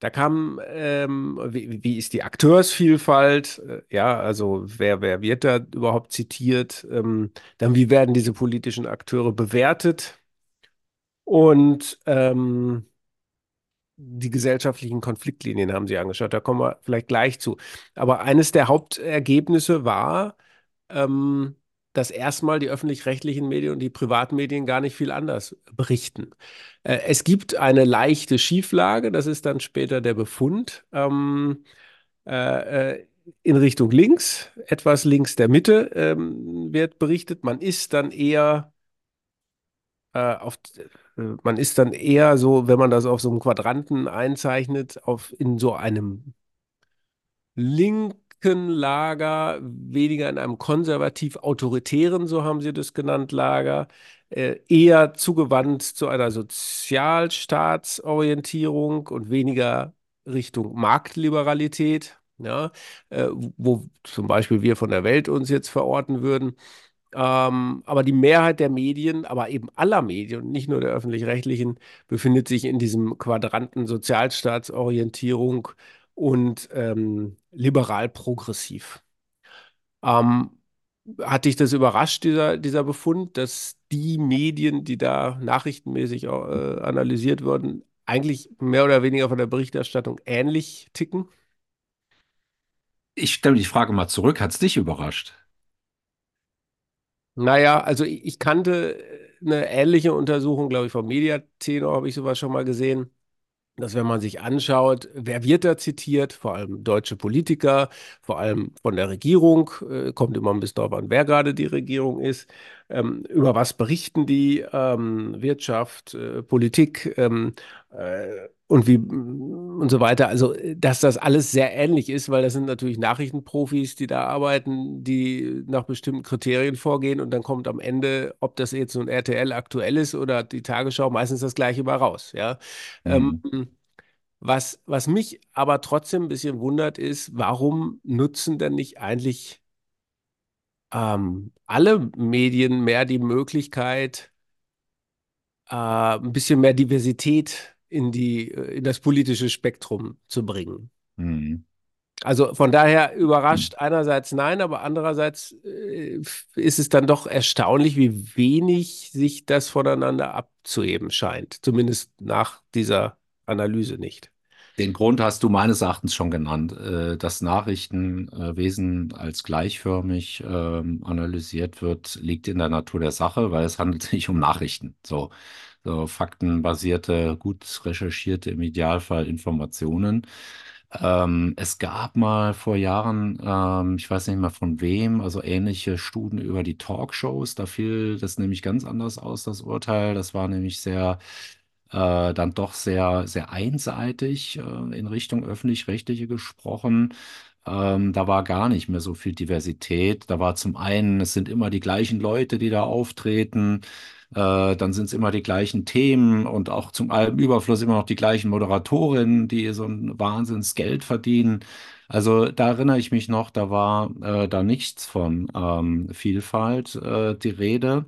Da kam, ähm, wie, wie, ist die Akteursvielfalt? Äh, ja, also wer, wer wird da überhaupt zitiert? Ähm, dann, wie werden diese politischen Akteure bewertet? Und ähm, die gesellschaftlichen Konfliktlinien haben Sie angeschaut. Da kommen wir vielleicht gleich zu. Aber eines der Hauptergebnisse war, ähm, dass erstmal die öffentlich-rechtlichen Medien und die Privatmedien gar nicht viel anders berichten. Äh, es gibt eine leichte Schieflage, das ist dann später der Befund. Ähm, äh, äh in Richtung links, etwas links der Mitte ähm, wird berichtet. Man ist dann eher äh, auf, äh, man ist dann eher so, wenn man das auf so einem Quadranten einzeichnet, auf in so einem linken Lager, weniger in einem konservativ-autoritären, so haben sie das genannt, Lager, äh, eher zugewandt zu einer Sozialstaatsorientierung und weniger Richtung Marktliberalität, ja, äh, wo zum Beispiel wir von der Welt uns jetzt verorten würden. Ähm, aber die Mehrheit der Medien, aber eben aller Medien, nicht nur der öffentlich-rechtlichen, befindet sich in diesem Quadranten Sozialstaatsorientierung und ähm, liberal-progressiv. Ähm, hat dich das überrascht, dieser, dieser Befund, dass die Medien, die da nachrichtenmäßig äh, analysiert wurden, eigentlich mehr oder weniger von der Berichterstattung ähnlich ticken? Ich stelle die Frage mal zurück, hat es dich überrascht? Naja, also ich, ich kannte äh, eine ähnliche Untersuchung, glaube ich, vom Mediatenor habe ich sowas schon mal gesehen, dass wenn man sich anschaut, wer wird da zitiert, vor allem deutsche Politiker, vor allem von der Regierung, äh, kommt immer ein bisschen darauf an, wer gerade die Regierung ist, ähm, über was berichten die, ähm, Wirtschaft, äh, Politik ähm, äh, und wie und so weiter. Also, dass das alles sehr ähnlich ist, weil das sind natürlich Nachrichtenprofis, die da arbeiten, die nach bestimmten Kriterien vorgehen und dann kommt am Ende, ob das jetzt nun RTL aktuell ist oder die Tagesschau, meistens das Gleiche bei raus. Ja. Mhm. Ähm, was, was mich aber trotzdem ein bisschen wundert, ist, warum nutzen denn nicht eigentlich ähm, alle Medien mehr die Möglichkeit, äh, ein bisschen mehr Diversität in die, äh, in das politische Spektrum zu bringen? Mhm. Also von daher überrascht einerseits nein, aber andererseits äh, ist es dann doch erstaunlich, wie wenig sich das voneinander abzuheben scheint. Zumindest nach dieser Analyse nicht. Den Grund hast du meines Erachtens schon genannt. Äh, Das Nachrichtenwesen als gleichförmig ähm, analysiert wird, liegt in der Natur der Sache, weil es handelt sich um Nachrichten. So, so faktenbasierte, gut recherchierte, im Idealfall Informationen. Ähm, es gab mal vor Jahren, ähm, ich weiß nicht mehr von wem, also ähnliche Studien über die Talkshows. Da fiel das nämlich ganz anders aus, das Urteil. Das war nämlich sehr äh, dann doch sehr, sehr einseitig äh, in Richtung öffentlich-rechtliche gesprochen. Ähm, da war gar nicht mehr so viel Diversität. Da war zum einen, es sind immer die gleichen Leute, die da auftreten. Äh, dann sind es immer die gleichen Themen und auch zum Überfluss immer noch die gleichen Moderatorinnen, die so ein Wahnsinnsgeld verdienen. Also da erinnere ich mich noch, da war äh, da nichts von ähm, Vielfalt äh, die Rede.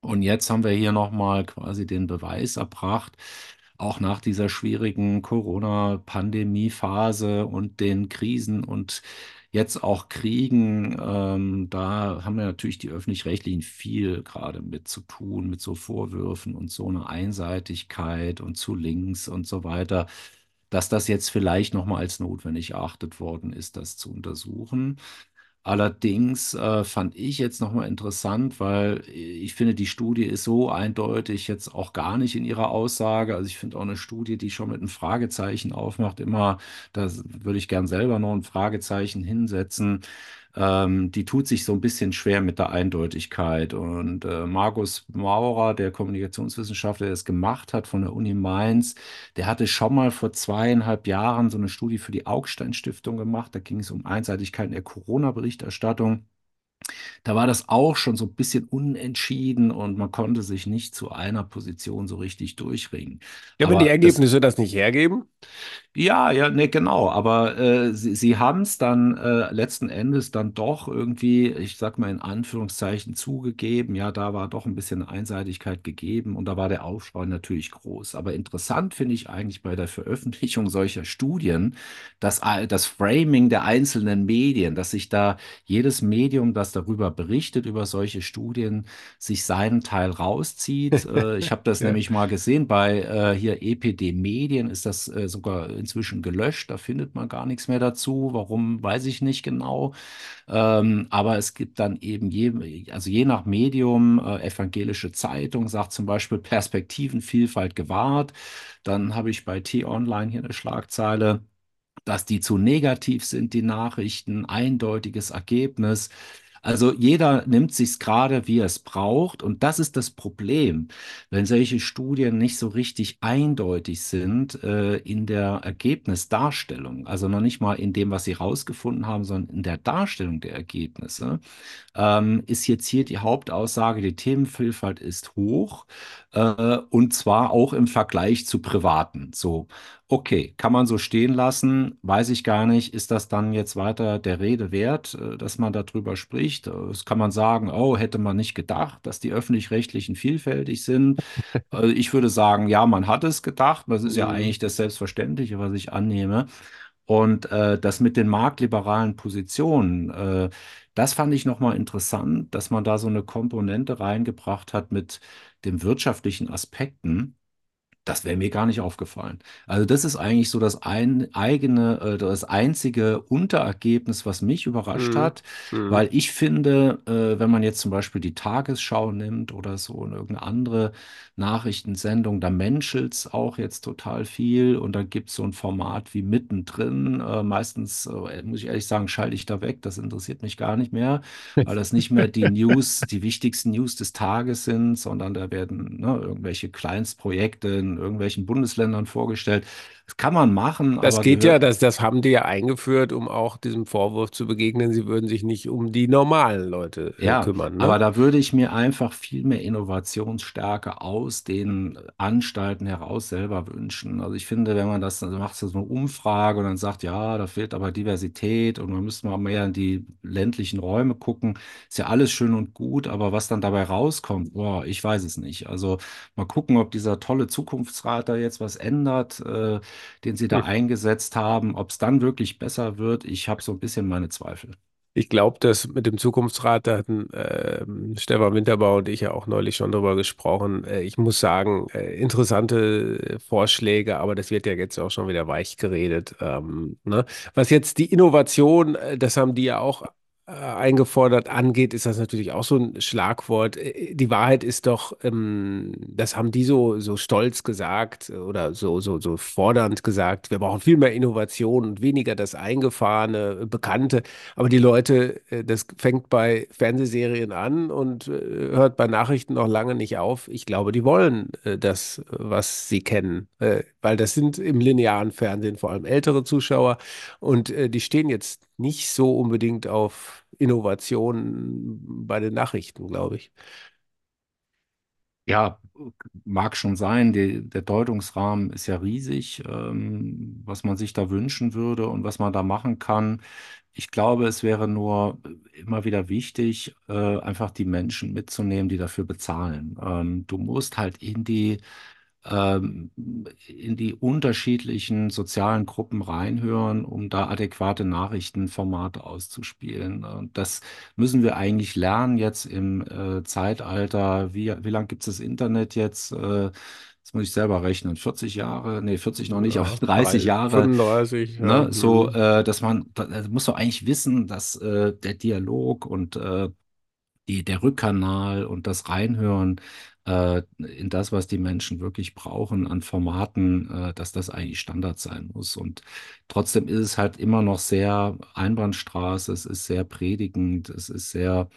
Und jetzt haben wir hier nochmal quasi den Beweis erbracht, auch nach dieser schwierigen Corona-Pandemie-Phase und den Krisen und jetzt auch Kriegen, ähm, da haben wir natürlich die Öffentlich-Rechtlichen viel gerade mit zu tun, mit so Vorwürfen und so einer Einseitigkeit und zu links und so weiter, dass das jetzt vielleicht nochmal als notwendig erachtet worden ist, das zu untersuchen. Allerdings äh, fand ich jetzt nochmal interessant, weil ich finde, die Studie ist so eindeutig jetzt auch gar nicht in ihrer Aussage. Also ich finde auch eine Studie, die schon mit einem Fragezeichen aufmacht, immer, da würde ich gern selber noch ein Fragezeichen hinsetzen. Ähm, die tut sich so ein bisschen schwer mit der Eindeutigkeit. Und äh, Markus Maurer, der Kommunikationswissenschaftler, der es gemacht hat von der Uni Mainz, der hatte schon mal vor zweieinhalb Jahren so eine Studie für die Augstein Stiftung gemacht. Da ging es um Einseitigkeiten der Corona-Berichterstattung. Da war das auch schon so ein bisschen unentschieden und man konnte sich nicht zu einer Position so richtig durchringen. Ja, wenn Aber die das Ergebnisse das nicht hergeben. ja, ja, ne, genau. Aber äh, sie, sie haben es dann äh, letzten Endes dann doch irgendwie, ich sag mal in Anführungszeichen, zugegeben. Ja, da war doch ein bisschen Einseitigkeit gegeben und da war der Aufschrei natürlich groß. Aber interessant finde ich eigentlich bei der Veröffentlichung solcher Studien, dass das Framing der einzelnen Medien, dass sich da jedes Medium, das darüber berichtet, über solche Studien, sich seinen Teil rauszieht. <laughs> Äh, ich habe das Ja. nämlich mal gesehen bei äh, hier EPD Medien, ist das äh, sogar inzwischen gelöscht. Da findet man gar nichts mehr dazu. Warum, weiß ich nicht genau. Ähm, aber es gibt dann eben je, also je nach Medium, äh, Evangelische Zeitung sagt zum Beispiel Perspektivenvielfalt gewahrt. Dann habe ich bei T-Online hier eine Schlagzeile dass die zu negativ sind, die Nachrichten, eindeutiges Ergebnis. Also jeder nimmt sich's gerade, wie er es braucht. Und das ist das Problem, wenn solche Studien nicht so richtig eindeutig sind äh, in der Ergebnisdarstellung, also noch nicht mal in dem, was sie rausgefunden haben, sondern in der Darstellung der Ergebnisse, ähm, ist jetzt hier die Hauptaussage, die Themenvielfalt ist hoch, äh, und zwar auch im Vergleich zu privaten. So, okay, kann man so stehen lassen, weiß ich gar nicht, ist das dann jetzt weiter der Rede wert, äh, dass man darüber spricht? Äh, Das kann man sagen, oh, hätte man nicht gedacht, dass die öffentlich-rechtlichen vielfältig sind. Äh, <laughs> Ich würde sagen, ja, man hat es gedacht. Das ist ja Mhm. eigentlich das Selbstverständliche, was ich annehme. Und äh, das mit den marktliberalen Positionen, äh, das fand ich nochmal interessant, dass man da so eine Komponente reingebracht hat mit den wirtschaftlichen Aspekten. Das wäre mir gar nicht aufgefallen. Also das ist eigentlich so das ein, eigene, äh, das einzige Unterergebnis, was mich überrascht Mhm. hat, Mhm. weil ich finde, äh, wenn man jetzt zum Beispiel die Tagesschau nimmt oder so und irgendeine andere Nachrichtensendung, da menschelt's auch jetzt total viel und da gibt's so ein Format wie mittendrin. Äh, meistens, muss ich ehrlich sagen, schalte ich da weg. Das interessiert mich gar nicht mehr, weil das nicht mehr die News, die wichtigsten News des Tages sind, sondern da werden ne, irgendwelche Kleinstprojekte in irgendwelchen Bundesländern vorgestellt. Das kann man machen, Das aber geht ja, das, das haben die ja eingeführt, um auch diesem Vorwurf zu begegnen, sie würden sich nicht um die normalen Leute äh, Ja, kümmern, aber ne? da würde ich mir einfach viel mehr Innovationsstärke aus den Anstalten heraus selber wünschen. Also ich finde, wenn man das, dann macht so eine Umfrage und dann sagt, ja, da fehlt aber Diversität und man müsste mal mehr in die ländlichen Räume gucken, ist ja alles schön und gut, aber was dann dabei rauskommt, boah, ich weiß es nicht. Also mal gucken, ob dieser tolle Zukunftsrat da jetzt was ändert, äh, den sie da Hm. eingesetzt haben, ob es dann wirklich besser wird. Ich habe so ein bisschen meine Zweifel. Ich glaube, dass mit dem Zukunftsrat, da hatten ähm, Stefan Winterbau und ich ja auch neulich schon drüber gesprochen. Äh, ich muss sagen, äh, interessante Vorschläge, aber das wird ja jetzt auch schon wieder weich geredet. Ähm, ne? Was jetzt die Innovation, äh, das haben die ja auch äh, eingefordert, angeht, ist das natürlich auch so ein Schlagwort. Äh, Die Wahrheit ist doch, ähm, das haben die so, so stolz gesagt äh, oder so, so, so fordernd gesagt, wir brauchen viel mehr Innovation und weniger das Eingefahrene, äh, Bekannte. Aber die Leute, äh, das fängt bei Fernsehserien an und äh, hört bei Nachrichten noch lange nicht auf. Ich glaube, die wollen äh, das, äh, was sie kennen, äh, weil das sind im linearen Fernsehen vor allem ältere Zuschauer und äh, die stehen jetzt nicht so unbedingt auf Innovationen bei den Nachrichten, glaube ich. Ja, mag schon sein. Die, der Deutungsrahmen ist ja riesig, ähm, was man sich da wünschen würde und was man da machen kann. Ich glaube, es wäre nur immer wieder wichtig, äh, einfach die Menschen mitzunehmen, die dafür bezahlen. Ähm, du musst halt in die ähm, in die unterschiedlichen sozialen Gruppen reinhören, um da adäquate Nachrichtenformate auszuspielen. Und das müssen wir eigentlich lernen jetzt im äh, Zeitalter. Wie, wie lang gibt es das Internet jetzt? Äh, das muss ich selber rechnen. 40 Jahre? Nee, 40 noch nicht, aber <laughs> Ja, 30 drei- Jahre. 35, ja. Ne? So, mhm. äh, dass man, da, da muss doch eigentlich wissen, dass äh, der Dialog und äh, die, der Rückkanal und das Reinhören äh, in das, was die Menschen wirklich brauchen an Formaten, äh, dass das eigentlich Standard sein muss. Und trotzdem ist es halt immer noch sehr Einbahnstraße, es ist sehr predigend, es ist sehr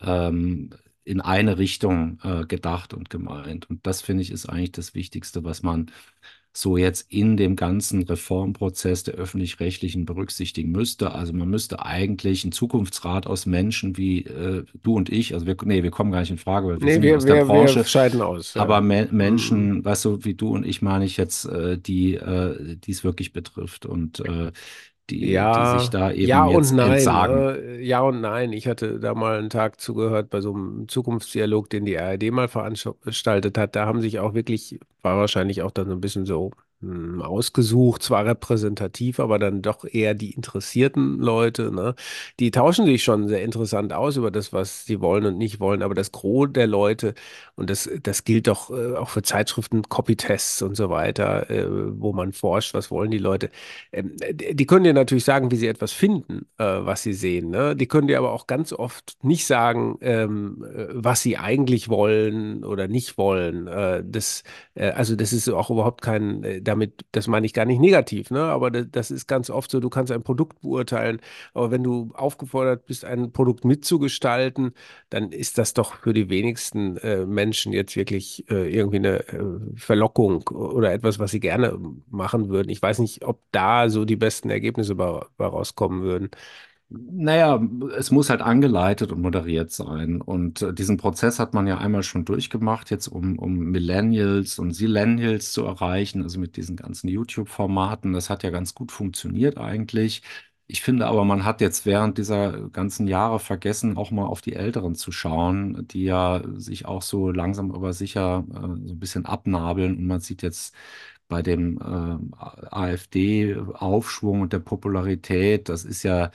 ähm, in eine Richtung äh, gedacht und gemeint. Und das finde ich ist eigentlich das Wichtigste, was man so jetzt in dem ganzen Reformprozess der öffentlich-rechtlichen berücksichtigen müsste. Also man müsste eigentlich einen Zukunftsrat aus Menschen wie äh, du und ich, also wir, nee, wir kommen gar nicht in Frage, weil wir Nee, sind ja wir, aus der wir, wir Branche, scheiden aus, ja. aber Me Mhm. Menschen, weißt du, wie du und ich meine ich jetzt, äh, die, äh, es wirklich betrifft und äh, die, die sich Ja, da ja eben und jetzt nein. entsagen. Ne? Ja und nein. Ich hatte da mal einen Tag zugehört bei so einem Zukunftsdialog, den die ARD mal veranstaltet hat. Da haben sich auch wirklich, war wahrscheinlich auch dann so ein bisschen so ausgesucht, zwar repräsentativ, aber dann doch eher die interessierten Leute, ne? Die tauschen sich schon sehr interessant aus über das, was sie wollen und nicht wollen. Aber das Gros der Leute, und das, das gilt doch äh, auch für Zeitschriften, Copytests und so weiter, äh, wo man forscht, was wollen die Leute ähm, die können dir natürlich sagen, wie sie etwas finden, äh, was sie sehen. Ne? Die können dir aber auch ganz oft nicht sagen, ähm, äh, was sie eigentlich wollen oder nicht wollen. Das, also das ist auch überhaupt kein, damit, das meine ich gar nicht negativ, ne? Aber das, das ist ganz oft so, du kannst ein Produkt beurteilen, aber wenn du aufgefordert bist, ein Produkt mitzugestalten, dann ist das doch für die wenigsten äh, Menschen jetzt wirklich äh, irgendwie eine äh, Verlockung oder etwas, was sie gerne machen würden. Ich weiß nicht, ob da so die besten Ergebnisse bei, bei rauskommen würden. Naja, es muss halt angeleitet und moderiert sein. Und äh, diesen Prozess hat man ja einmal schon durchgemacht, jetzt um, um Millennials und Zillennials zu erreichen, also mit diesen ganzen YouTube-Formaten. Das hat ja ganz gut funktioniert eigentlich. Ich finde aber, man hat jetzt während dieser ganzen Jahre vergessen, auch mal auf die Älteren zu schauen, die ja sich auch so langsam aber sicher äh, so ein bisschen abnabeln. Und man sieht jetzt bei dem äh, AfD-Aufschwung und der Popularität, das ist ja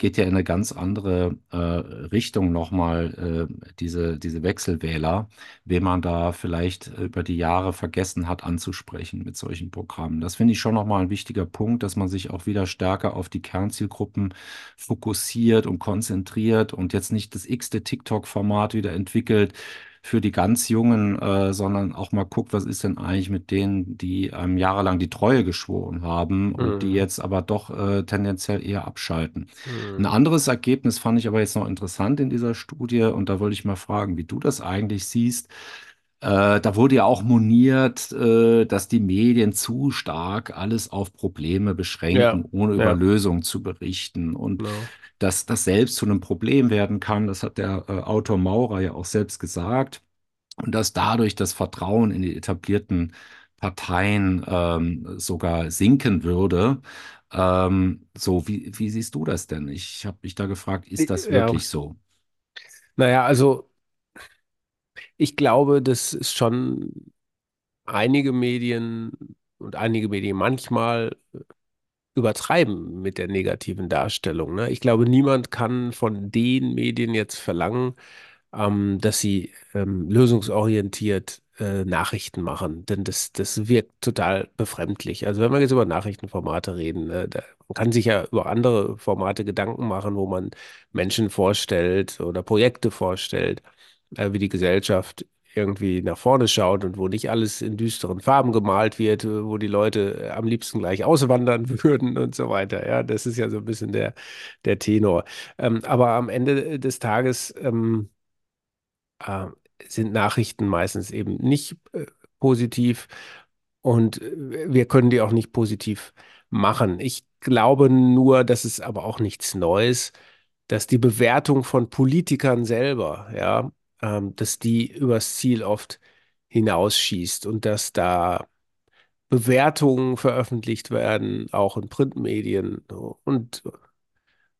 geht ja in eine ganz andere äh, Richtung nochmal, äh, diese, diese Wechselwähler, wen man da vielleicht über die Jahre vergessen hat anzusprechen mit solchen Programmen. Das finde ich schon nochmal ein wichtiger Punkt, dass man sich auch wieder stärker auf die Kernzielgruppen fokussiert und konzentriert und jetzt nicht das x-te TikTok-Format wieder entwickelt, für die ganz Jungen, äh, sondern auch mal guckt, was ist denn eigentlich mit denen, die einem jahrelang die Treue geschworen haben und die Mhm. jetzt aber doch äh, tendenziell eher abschalten. Ein Mhm. anderes Ergebnis fand ich aber jetzt noch interessant in dieser Studie und da wollte ich mal fragen, wie du das eigentlich siehst. Äh, da wurde ja auch moniert, äh, dass die Medien zu stark alles auf Probleme Ja, beschränken, ohne über ja, Lösungen zu berichten. Und genau. dass das selbst zu einem Problem werden kann, das hat der äh, Autor Maurer ja auch selbst gesagt. Und dass dadurch das Vertrauen in die etablierten Parteien ähm, sogar sinken würde. Ähm, so, wie, wie siehst du das denn? Ich habe mich da gefragt, ist das Ja, wirklich so? naja, also ich glaube, das ist schon einige Medien und einige Medien manchmal übertreiben mit der negativen Darstellung. Ne? Ich glaube, niemand kann von den Medien jetzt verlangen, ähm, dass sie ähm, lösungsorientiert äh, Nachrichten machen, denn das, das wirkt total befremdlich. Also wenn wir jetzt über Nachrichtenformate reden, äh, man kann sich ja über andere Formate Gedanken machen, wo man Menschen vorstellt oder Projekte vorstellt, äh, wie die Gesellschaft irgendwie nach vorne schaut und wo nicht alles in düsteren Farben gemalt wird, äh, wo die Leute äh, am liebsten gleich auswandern <laughs> würden und so weiter. Ja, das ist ja so ein bisschen der, der Tenor. Ähm, aber am Ende des Tages ähm, äh, sind Nachrichten meistens eben nicht äh, positiv und äh, wir können die auch nicht positiv machen. Ich glaube nur, dass es aber auch nichts Neues, dass die Bewertung von Politikern selber, ja, ähm, dass die übers Ziel oft hinausschießt und dass da Bewertungen veröffentlicht werden, auch in Printmedien und,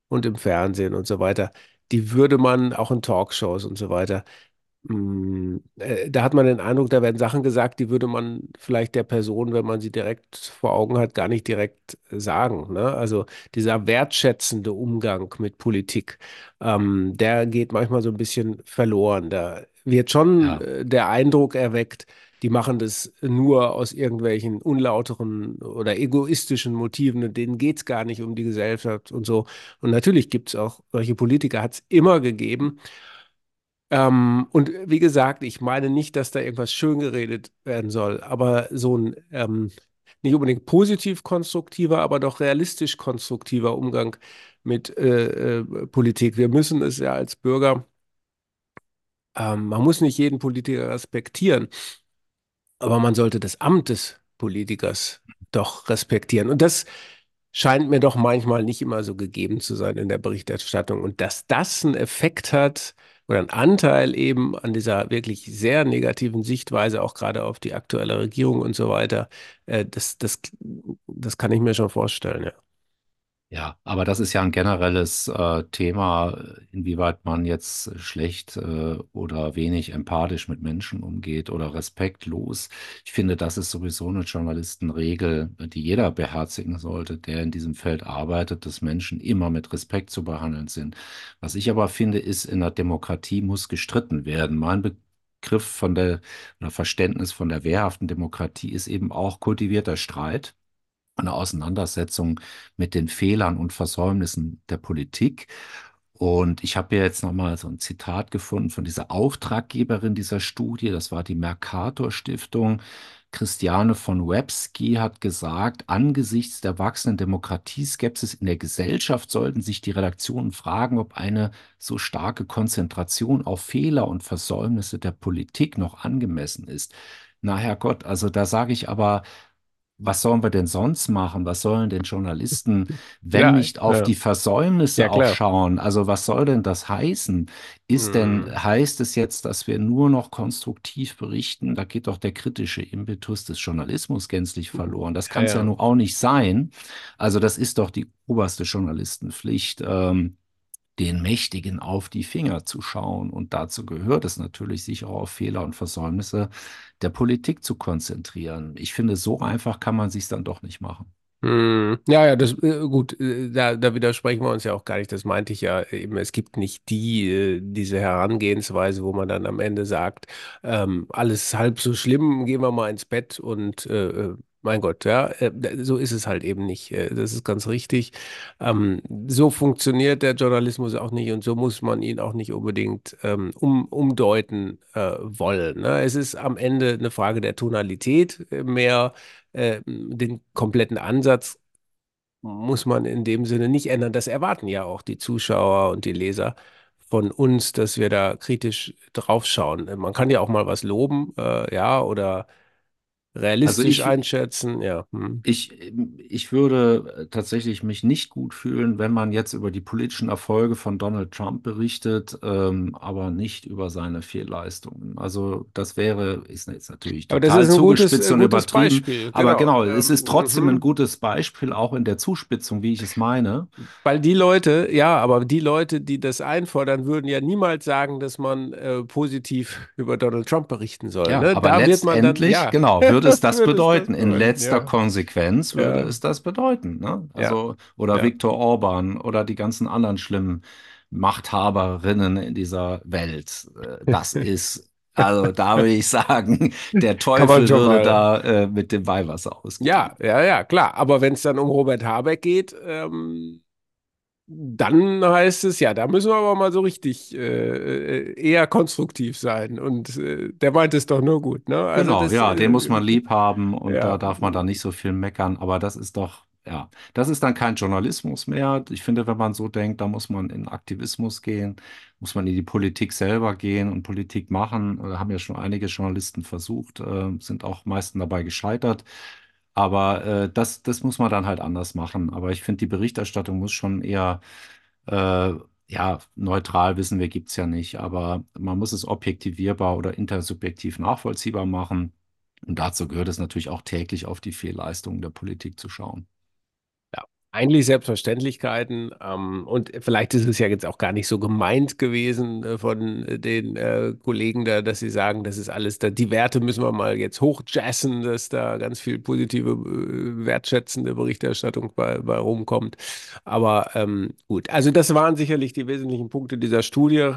und im Fernsehen und so weiter. Die würde man auch in Talkshows und so weiter Da hat man den Eindruck, da werden Sachen gesagt, die würde man vielleicht der Person, wenn man sie direkt vor Augen hat, gar nicht direkt äh, sagen. Ne? Also dieser wertschätzende Umgang mit Politik, ähm, der geht manchmal so ein bisschen verloren. Da wird schon Ja, äh, der Eindruck erweckt, die machen das nur aus irgendwelchen unlauteren oder egoistischen Motiven und denen geht es gar nicht um die Gesellschaft und so. Und natürlich gibt es auch solche Politiker, hat es immer gegeben. Ähm, und wie gesagt, ich meine nicht, dass da irgendwas schön geredet werden soll, aber so ein ähm, nicht unbedingt positiv konstruktiver, aber doch realistisch konstruktiver Umgang mit äh, äh, Politik. Wir müssen es ja als Bürger, ähm, man muss nicht jeden Politiker respektieren, aber man sollte das Amt des Politikers doch respektieren. Und das scheint mir doch manchmal nicht immer so gegeben zu sein in der Berichterstattung. Und dass das einen Effekt hat oder einen Anteil eben an dieser wirklich sehr negativen Sichtweise, auch gerade auf die aktuelle Regierung und so weiter, äh, das, das, das kann ich mir schon vorstellen, ja. Ja, aber das ist ja ein generelles äh, Thema, inwieweit man jetzt schlecht äh, oder wenig empathisch mit Menschen umgeht oder respektlos. Ich finde, das ist sowieso eine Journalistenregel, die jeder beherzigen sollte, der in diesem Feld arbeitet, dass Menschen immer mit Respekt zu behandeln sind. Was ich aber finde, ist, in der Demokratie muss gestritten werden. Mein Begriff von der oder Verständnis von der wehrhaften Demokratie ist eben auch kultivierter Streit eine Auseinandersetzung mit den Fehlern und Versäumnissen der Politik. Und ich habe hier jetzt nochmal so ein Zitat gefunden von dieser Auftraggeberin dieser Studie. Das war die Mercator Stiftung. Christiane von Webski hat gesagt, angesichts der wachsenden Demokratieskepsis in der Gesellschaft sollten sich die Redaktionen fragen, ob eine so starke Konzentration auf Fehler und Versäumnisse der Politik noch angemessen ist. Na Herrgott, also da sage ich aber, was sollen wir denn sonst machen? Was sollen denn Journalisten, <laughs> wenn Ja, nicht auf ja, die ja, Versäumnisse auch klar. schauen? Also was soll denn das heißen? Ist denn, Hm, heißt es jetzt, dass wir nur noch konstruktiv berichten? Da geht doch der kritische Impetus des Journalismus gänzlich verloren. Das ja, kann es ja ja. nun auch nicht sein. Also das ist doch die oberste Journalistenpflicht. Ähm, den Mächtigen auf die Finger zu schauen. Und dazu gehört es natürlich, sich auch auf Fehler und Versäumnisse der Politik zu konzentrieren. Ich finde, so einfach kann man sich dann doch nicht machen. Hm, Ja, ja, das äh, gut, äh, da, da widersprechen wir uns ja auch gar nicht. Das meinte ich ja eben. Es gibt nicht die, äh, diese Herangehensweise, wo man dann am Ende sagt, ähm, alles halb so schlimm, gehen wir mal ins Bett und äh, mein Gott, ja, äh, so ist es halt eben nicht. Äh, Das ist ganz richtig. Ähm, so funktioniert der Journalismus auch nicht und so muss man ihn auch nicht unbedingt ähm, um, umdeuten äh, wollen. Ne? Es ist am Ende eine Frage der Tonalität äh, mehr äh, den kompletten Ansatz muss man in dem Sinne nicht ändern. Das erwarten ja auch die Zuschauer und die Leser von uns, dass wir da kritisch draufschauen. Man kann ja auch mal was loben, äh, ja, oder Also realistisch ich, einschätzen, ja. Hm. Ich, ich würde äh, tatsächlich mich nicht gut fühlen, wenn man jetzt über die politischen Erfolge von Donald Trump berichtet, ähm, aber nicht über seine Fehlleistungen. Also das wäre, ist jetzt natürlich Aber das total ist ein gutes, zugespitzt äh, und gutes übertrieben, Beispiel, aber genau. genau, es ist Ähm, trotzdem ein mhm. gutes Beispiel, auch in der Zuspitzung, wie ich es meine. Weil die Leute, ja, aber die Leute, die das einfordern, würden ja niemals sagen, dass man äh, positiv <laughs> über Donald Trump berichten soll. Ja, Ne? aber Da wird man dann, letztendlich, ja, genau, <laughs> würde es das würde es das bedeuten. In letzter ja. Konsequenz würde Ja, es das bedeuten, ne? Also, oder. Viktor Orban oder die ganzen anderen schlimmen Machthaberinnen in dieser Welt. Äh, Das <laughs> ist, also da würde ich sagen, der Teufel würde mal. da äh, mit dem Weihwasser ausgehen. Ja, ja, ja, klar. Aber wenn es dann um Robert Habeck geht, ähm, dann heißt es, ja, da müssen wir aber mal so richtig äh, äh, eher konstruktiv sein. Und äh, der meint es doch nur gut, ne? Also Genau, das, ja, den muss äh, man lieb haben und da ja, darf man dann nicht so viel meckern, aber das ist doch, ja, das ist dann kein Journalismus mehr. Ich finde, wenn man so denkt, da muss man in Aktivismus gehen, muss man in die Politik selber gehen und Politik machen. Äh, haben ja schon einige Journalisten versucht, äh, sind auch meisten dabei gescheitert. Aber äh, das, das muss man dann halt anders machen. Aber ich finde, die Berichterstattung muss schon eher äh, ja, neutral wissen wir, gibt's ja nicht, aber man muss es objektivierbar oder intersubjektiv nachvollziehbar machen. Und dazu gehört es natürlich auch täglich auf die Fehlleistungen der Politik zu schauen. Eigentlich Selbstverständlichkeiten. Ähm, und vielleicht ist es ja jetzt auch gar nicht so gemeint gewesen äh, von äh, den äh, Kollegen da, dass sie sagen, das ist alles da, die Werte müssen wir mal jetzt hochjazzen, dass da ganz viel positive, äh, wertschätzende Berichterstattung bei, bei rumkommt. Aber ähm, gut, also das waren sicherlich die wesentlichen Punkte dieser Studie.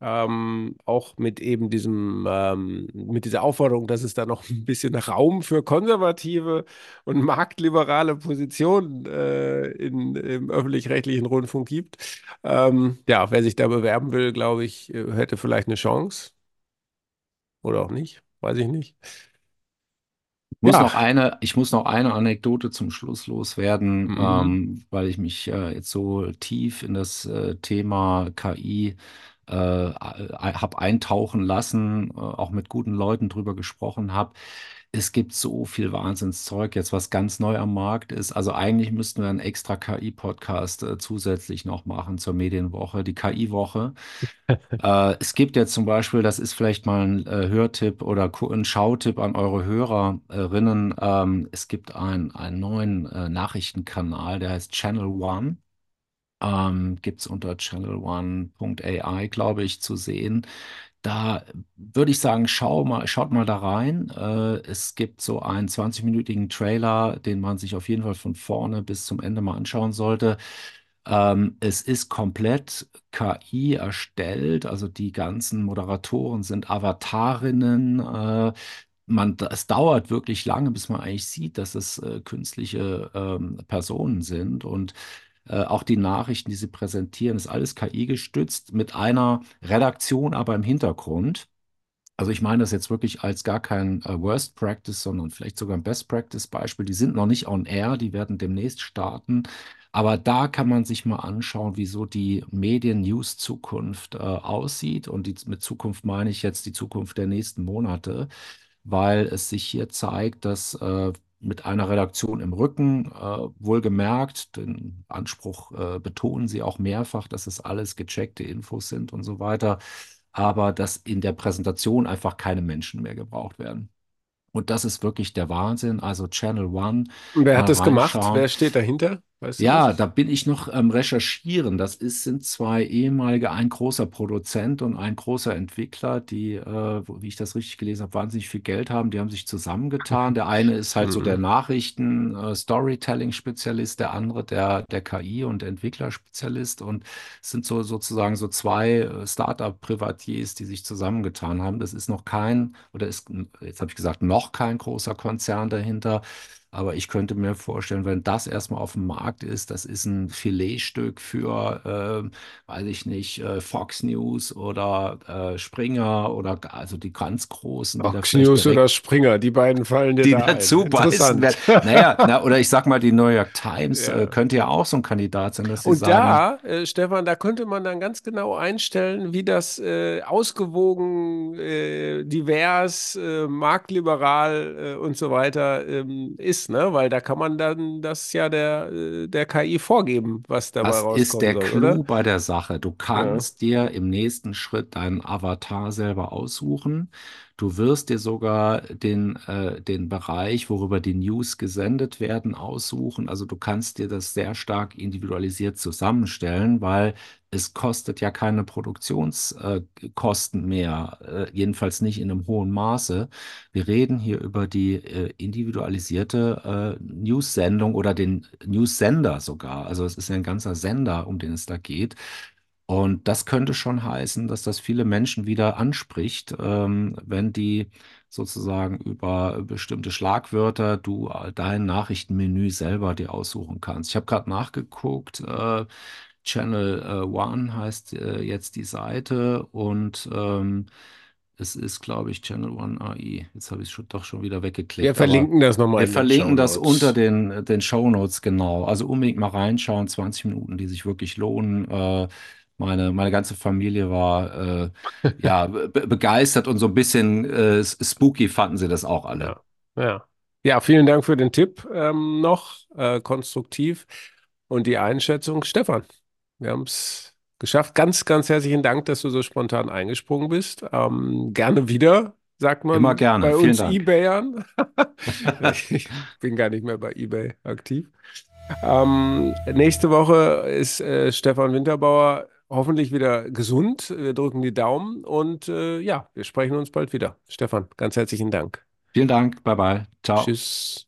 Ähm, auch mit eben diesem, ähm, mit dieser Aufforderung, dass es da noch ein bisschen Raum für konservative und marktliberale Positionen äh, in, im öffentlich-rechtlichen Rundfunk gibt. Ähm, ja, wer sich da bewerben will, glaube ich, äh, hätte vielleicht eine Chance oder auch nicht, weiß ich nicht. Ich muss Ja, noch eine, ich muss noch eine Anekdote zum Schluss loswerden, mhm. ähm, weil ich mich äh, jetzt so tief in das äh, Thema KI äh, habe eintauchen lassen, äh, auch mit guten Leuten drüber gesprochen habe. Es gibt so viel Wahnsinnszeug jetzt, was ganz neu am Markt ist. Also eigentlich müssten wir einen extra KI-Podcast äh, zusätzlich noch machen zur Medienwoche, die KI-Woche. <laughs> Äh, es gibt jetzt zum Beispiel, das ist vielleicht mal ein äh, Hörtipp oder ein Schautipp an eure Hörerinnen. Ähm, es gibt ein, einen neuen äh, Nachrichtenkanal, der heißt Channel One. Ähm, gibt es unter channelone.ai, glaube ich, zu sehen. Da würde ich sagen, schau mal, schaut mal da rein. Äh, es gibt so einen 20-minütigen Trailer, den man sich auf jeden Fall von vorne bis zum Ende mal anschauen sollte. Ähm, es ist komplett KI erstellt, also die ganzen Moderatoren sind Avatarinnen. Äh, man, es dauert wirklich lange, bis man eigentlich sieht, dass es äh, künstliche ähm, Personen sind und äh, auch die Nachrichten, die sie präsentieren, ist alles KI gestützt mit einer Redaktion aber im Hintergrund. Also ich meine das jetzt wirklich als gar kein äh, Worst Practice, sondern vielleicht sogar ein Best Practice Beispiel. Die sind noch nicht on air, die werden demnächst starten. Aber da kann man sich mal anschauen, wieso die Medien-News-Zukunft äh, aussieht. Und die, mit Zukunft meine ich jetzt die Zukunft der nächsten Monate, weil es sich hier zeigt, dass äh, mit einer Redaktion im Rücken, äh, wohlgemerkt, den Anspruch äh, betonen sie auch mehrfach, dass es alles gecheckte Infos sind und so weiter aber dass in der Präsentation einfach keine Menschen mehr gebraucht werden. Und das ist wirklich der Wahnsinn. Also Channel One Und wer hat das gemacht? Wer steht dahinter? Weißt Ja, da bin ich noch am Recherchieren. Das ist, sind zwei ehemalige, ein großer Produzent und ein großer Entwickler, die, äh, wie ich das richtig gelesen habe, wahnsinnig viel Geld haben. Die haben sich zusammengetan. Der eine ist halt so der Mhm. Nachrichten, äh, Storytelling-Spezialist, der andere der, der KI- und Entwicklerspezialist und es sind so sozusagen so zwei äh, Start-up-Privatiers, die sich zusammengetan haben. Das ist noch kein, oder ist, jetzt habe ich gesagt, noch kein großer Konzern dahinter. Aber ich könnte mir vorstellen, wenn das erstmal auf dem Markt ist, das ist ein Filetstück für, ähm, weiß ich nicht, äh, Fox News oder äh, Springer oder also die ganz großen, Fox News oder Springer, die beiden fallen dir die da ein. dazu werden. Interessant. Naja, <laughs> na, oder ich sag mal, die New York Times äh, Ja. könnte ja auch so ein Kandidat sein, dass sie Und sagen, da, äh, Stefan, da könnte man dann ganz genau einstellen, wie das äh, ausgewogen, äh, divers, äh, marktliberal äh, und so weiter ähm, ist, ne? Weil da kann man dann das ja der, äh, der KI vorgeben, was dabei Das ist rauskommen der soll, oder? Clou bei der Sache. Du Ja. kannst dir im nächsten Schritt deinen Avatar selber aussuchen. Du wirst dir sogar den, äh, den Bereich, worüber die News gesendet werden, aussuchen. Also du kannst dir das sehr stark individualisiert zusammenstellen, weil es kostet ja keine Produktionskosten Kosten mehr, äh, jedenfalls nicht in einem hohen Maße. Wir reden hier über die äh, individualisierte äh, News-Sendung oder den News-Sender sogar. Also es ist ja ein ganzer Sender, um den es da geht. Und das könnte schon heißen, dass das viele Menschen wieder anspricht, ähm, wenn die sozusagen über bestimmte Schlagwörter du dein Nachrichtenmenü selber dir aussuchen kannst. Ich habe gerade nachgeguckt, Channel äh, One heißt äh, jetzt die Seite und ähm, es ist, glaube ich, Channel One AI. Jetzt habe ich es doch schon wieder Wir weggeklickt, aber verlinken das nochmal wir verlinken das unter den, den Shownotes, genau. Also unbedingt mal reinschauen, 20 Minuten, die sich wirklich lohnen. Äh, meine, meine ganze Familie war äh, ja be begeistert und so ein bisschen äh, spooky fanden sie das auch alle. Ja, ja. Ja, vielen Dank für den Tipp ähm, noch, äh, konstruktiv und die Einschätzung. Stefan, wir haben es geschafft. Ganz, ganz herzlichen Dank, dass du so spontan eingesprungen bist. Ähm, gerne wieder, sagt Immer man gerne. bei Vielen uns Dank. eBayern. <laughs> Ich bin gar nicht mehr bei eBay aktiv. Ähm, nächste Woche ist äh, Stefan Winterbauer hoffentlich wieder gesund. Wir drücken die Daumen und äh, ja, wir sprechen uns bald wieder. Stefan, ganz herzlichen Dank. Vielen Dank. Bye bye. Ciao. Tschüss.